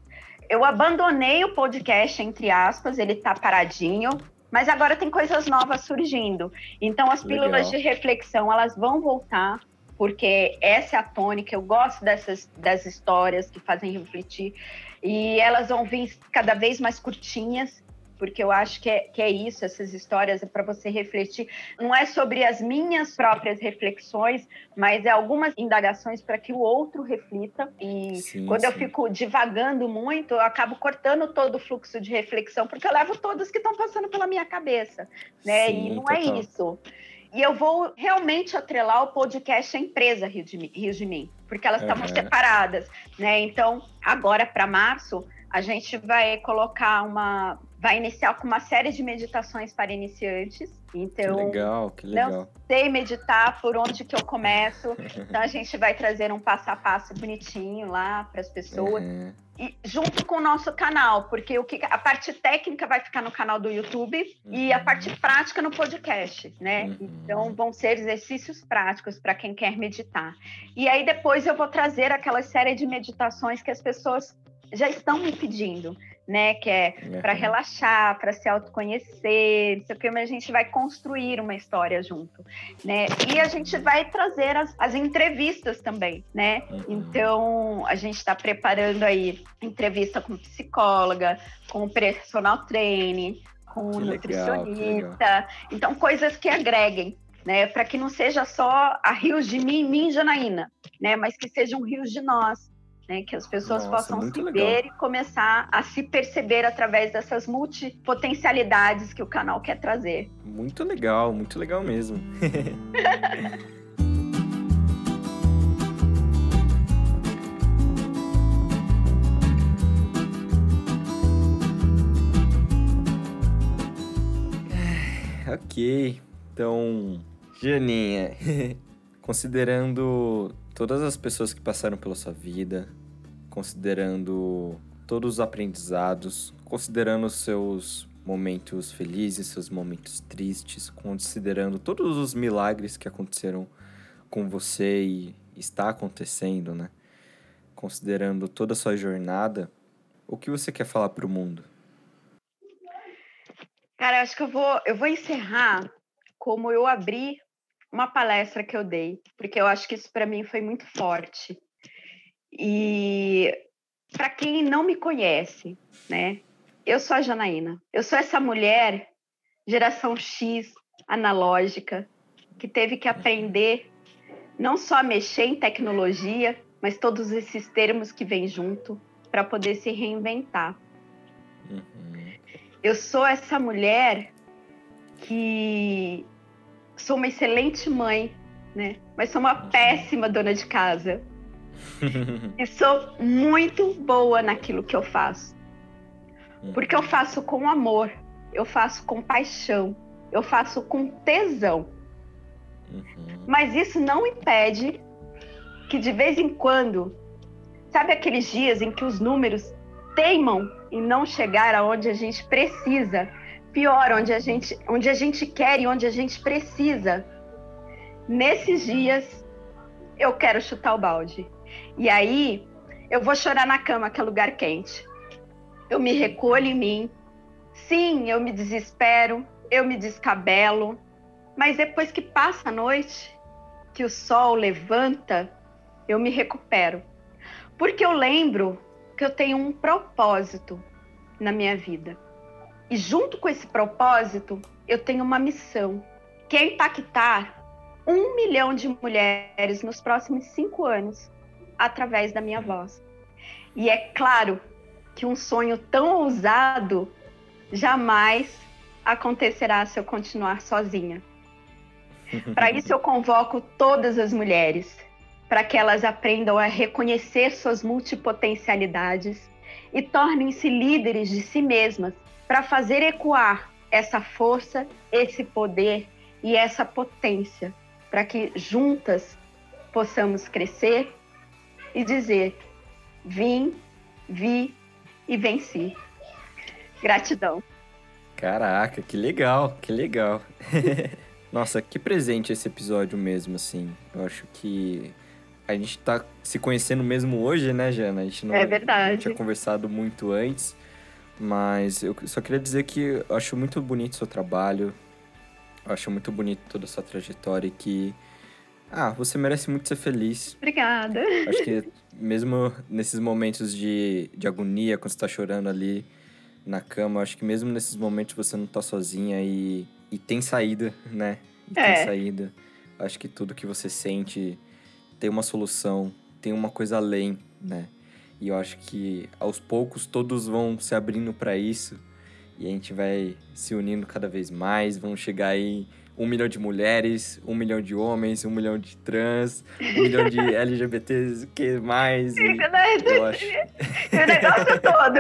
Eu abandonei o podcast, entre aspas, ele tá paradinho, mas agora tem coisas novas surgindo. Então as pílulas Legal. de reflexão, elas vão voltar porque essa é a tônica, eu gosto dessas das histórias que fazem refletir. E elas vão vir cada vez mais curtinhas, porque eu acho que é, que é isso, essas histórias é para você refletir. Não é sobre as minhas próprias reflexões, mas é algumas indagações para que o outro reflita. E sim, quando sim. eu fico divagando muito, eu acabo cortando todo o fluxo de reflexão, porque eu levo todos que estão passando pela minha cabeça. Né? Sim, e não é total. é isso. E eu vou realmente atrelar o podcast à empresa Rio de, Rio de Mim, porque elas estavam uhum. separadas, né? Então, agora para março, a gente vai colocar uma. Vai iniciar com uma série de meditações para iniciantes. Então, que legal, que legal. Não sei meditar por onde que eu começo. Então, a gente vai trazer um passo a passo bonitinho lá para as pessoas. Uhum. E junto com o nosso canal, porque o que a parte técnica vai ficar no canal do YouTube uhum. e a parte prática no podcast, né? Uhum. Então vão ser exercícios práticos para quem quer meditar. E aí depois eu vou trazer aquela série de meditações que as pessoas já estão me pedindo né? Que é uhum. para relaxar, para se autoconhecer, isso aqui, mas a gente vai construir uma história junto, né? E a gente vai trazer as, as entrevistas também, né? Uhum. Então a gente está preparando aí entrevista com psicóloga, com personal trainer, com que nutricionista, legal, então coisas que agreguem. Né, para que não seja só a rios de mim, mim, Janaína, né, mas que sejam rios de nós, né? Que as pessoas Nossa, possam se legal. ver e começar a se perceber através dessas multipotencialidades que o canal quer trazer. Muito legal, muito legal mesmo. ok, então, Janinha, considerando todas as pessoas que passaram pela sua vida, considerando todos os aprendizados, considerando os seus momentos felizes, seus momentos tristes, considerando todos os milagres que aconteceram com você e está acontecendo, né? Considerando toda a sua jornada, o que você quer falar para o mundo? Cara, acho que eu vou, eu vou encerrar como eu abri uma palestra que eu dei, porque eu acho que isso para mim foi muito forte. E para quem não me conhece, né? Eu sou a Janaína. Eu sou essa mulher geração X analógica que teve que aprender não só a mexer em tecnologia, mas todos esses termos que vêm junto para poder se reinventar. Uhum. Eu sou essa mulher que sou uma excelente mãe, né? Mas sou uma péssima dona de casa. E sou muito boa naquilo que eu faço. Porque eu faço com amor, eu faço com paixão, eu faço com tesão. Uhum. Mas isso não impede que de vez em quando, sabe aqueles dias em que os números teimam em não chegar aonde a gente precisa, pior, onde a gente, onde a gente quer e onde a gente precisa. Nesses dias, eu quero chutar o balde. E aí, eu vou chorar na cama, que é lugar quente. Eu me recolho em mim. Sim, eu me desespero, eu me descabelo. Mas depois que passa a noite, que o sol levanta, eu me recupero. Porque eu lembro que eu tenho um propósito na minha vida. E junto com esse propósito, eu tenho uma missão, que é impactar um milhão de mulheres nos próximos cinco anos, através da minha voz. E é claro que um sonho tão ousado jamais acontecerá se eu continuar sozinha. Para isso, eu convoco todas as mulheres, para que elas aprendam a reconhecer suas multipotencialidades e tornem-se líderes de si mesmas para fazer ecoar essa força, esse poder e essa potência, para que juntas possamos crescer e dizer: vim, vi e venci. Gratidão. Caraca, que legal, que legal. Nossa, que presente esse episódio mesmo, assim. Eu acho que a gente tá se conhecendo mesmo hoje, né, Jana? A gente não, é verdade. não tinha conversado muito antes. Mas eu só queria dizer que eu acho muito bonito o seu trabalho. Eu acho muito bonito toda a sua trajetória e que. Ah, você merece muito ser feliz. Obrigada. Acho que mesmo nesses momentos de, de agonia, quando você tá chorando ali na cama, acho que mesmo nesses momentos você não tá sozinha e, e tem saída, né? E é. tem saída. Acho que tudo que você sente tem uma solução, tem uma coisa além, né? E eu acho que aos poucos todos vão se abrindo para isso e a gente vai se unindo cada vez mais. Vamos chegar aí um milhão de mulheres, um milhão de homens, um milhão de trans, um milhão de LGBTs, que mais? E, eu acho. o negócio todo.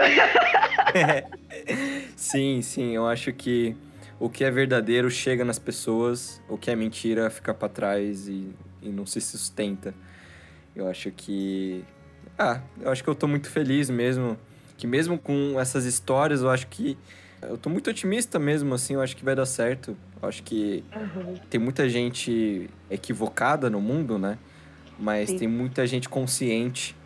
é. Sim, sim, eu acho que o que é verdadeiro chega nas pessoas, o que é mentira fica para trás e, e não se sustenta. Eu acho que Ah, eu acho que eu tô muito feliz mesmo. Que mesmo com essas histórias, eu acho que. Eu tô muito otimista mesmo, assim, eu acho que vai dar certo. Eu acho que uhum. tem muita gente equivocada no mundo, né? Mas Sim. tem muita gente consciente.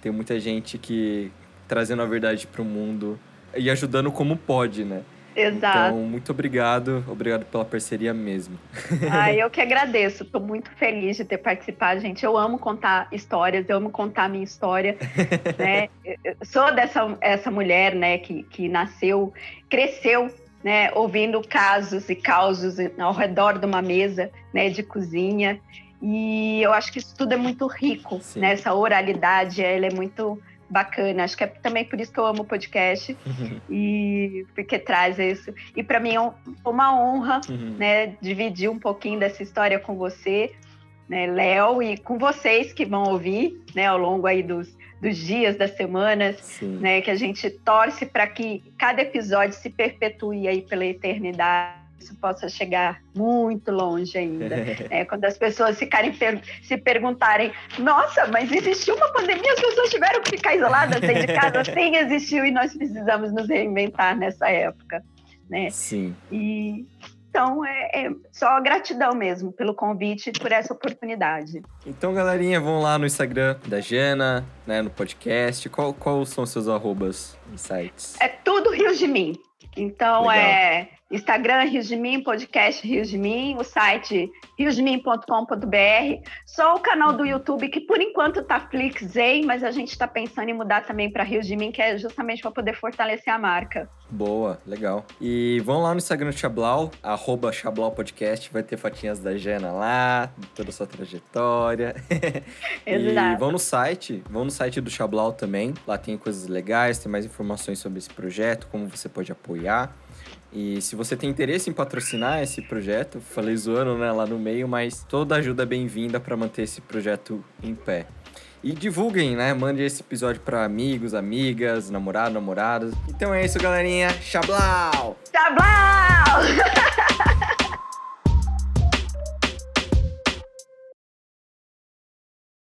Tem muita gente que trazendo a verdade pro mundo e ajudando como pode, né? Exato. Então, muito obrigado. Obrigado pela parceria mesmo. Ah, eu que agradeço. Estou muito feliz de ter participado, gente. Eu amo contar histórias, eu amo contar a minha história. né? Eu sou dessa essa mulher né, que, que nasceu, cresceu né, ouvindo casos e causos ao redor de uma mesa né, de cozinha. E eu acho que isso tudo é muito rico, né? Essa oralidade, ela é muito bacana. Acho que é também por isso que eu amo o podcast uhum. e porque traz isso. E para mim é uma honra, uhum. né, dividir um pouquinho dessa história com você, né, Léo, e com vocês que vão ouvir, né, ao longo aí dos, dos dias, das semanas, Sim. né, que a gente torce para que cada episódio se perpetue aí pela eternidade isso possa chegar muito longe ainda. é, quando as pessoas ficarem per se perguntarem, nossa, mas existiu uma pandemia, as pessoas tiveram que ficar isoladas dentro de casa. Sim, existiu e nós precisamos nos reinventar nessa época. Né? Sim. E então, é, é, só gratidão mesmo pelo convite e por essa oportunidade. Então, galerinha, vão lá no Instagram da Jana, né, no podcast. Qual, qual são seus arrobas e sites? É tudo Rio de Mim. Então, Legal. é Instagram Rios de Mim, podcast Rios de Mim, o site riosdemim.com.br, só o canal do YouTube que por enquanto tá Flixzen, mas a gente está pensando em mudar também para Rios de Mim, que é justamente para poder fortalecer a marca. Boa, legal. E vão lá no Instagram do Chablau, arroba Chablau Podcast, vai ter fotinhas da Jana lá, toda a sua trajetória. Exato. e vão no site, vão no site do Chablau também, lá tem coisas legais, tem mais informações sobre esse projeto, como você pode apoiar. E se você tem interesse em patrocinar esse projeto, falei zoando né, lá no meio, mas toda ajuda é bem-vinda para manter esse projeto em pé. E divulguem, né? Mande esse episódio para amigos, amigas, namorado, namoradas. Então é isso, galerinha. Xablau! Xablau!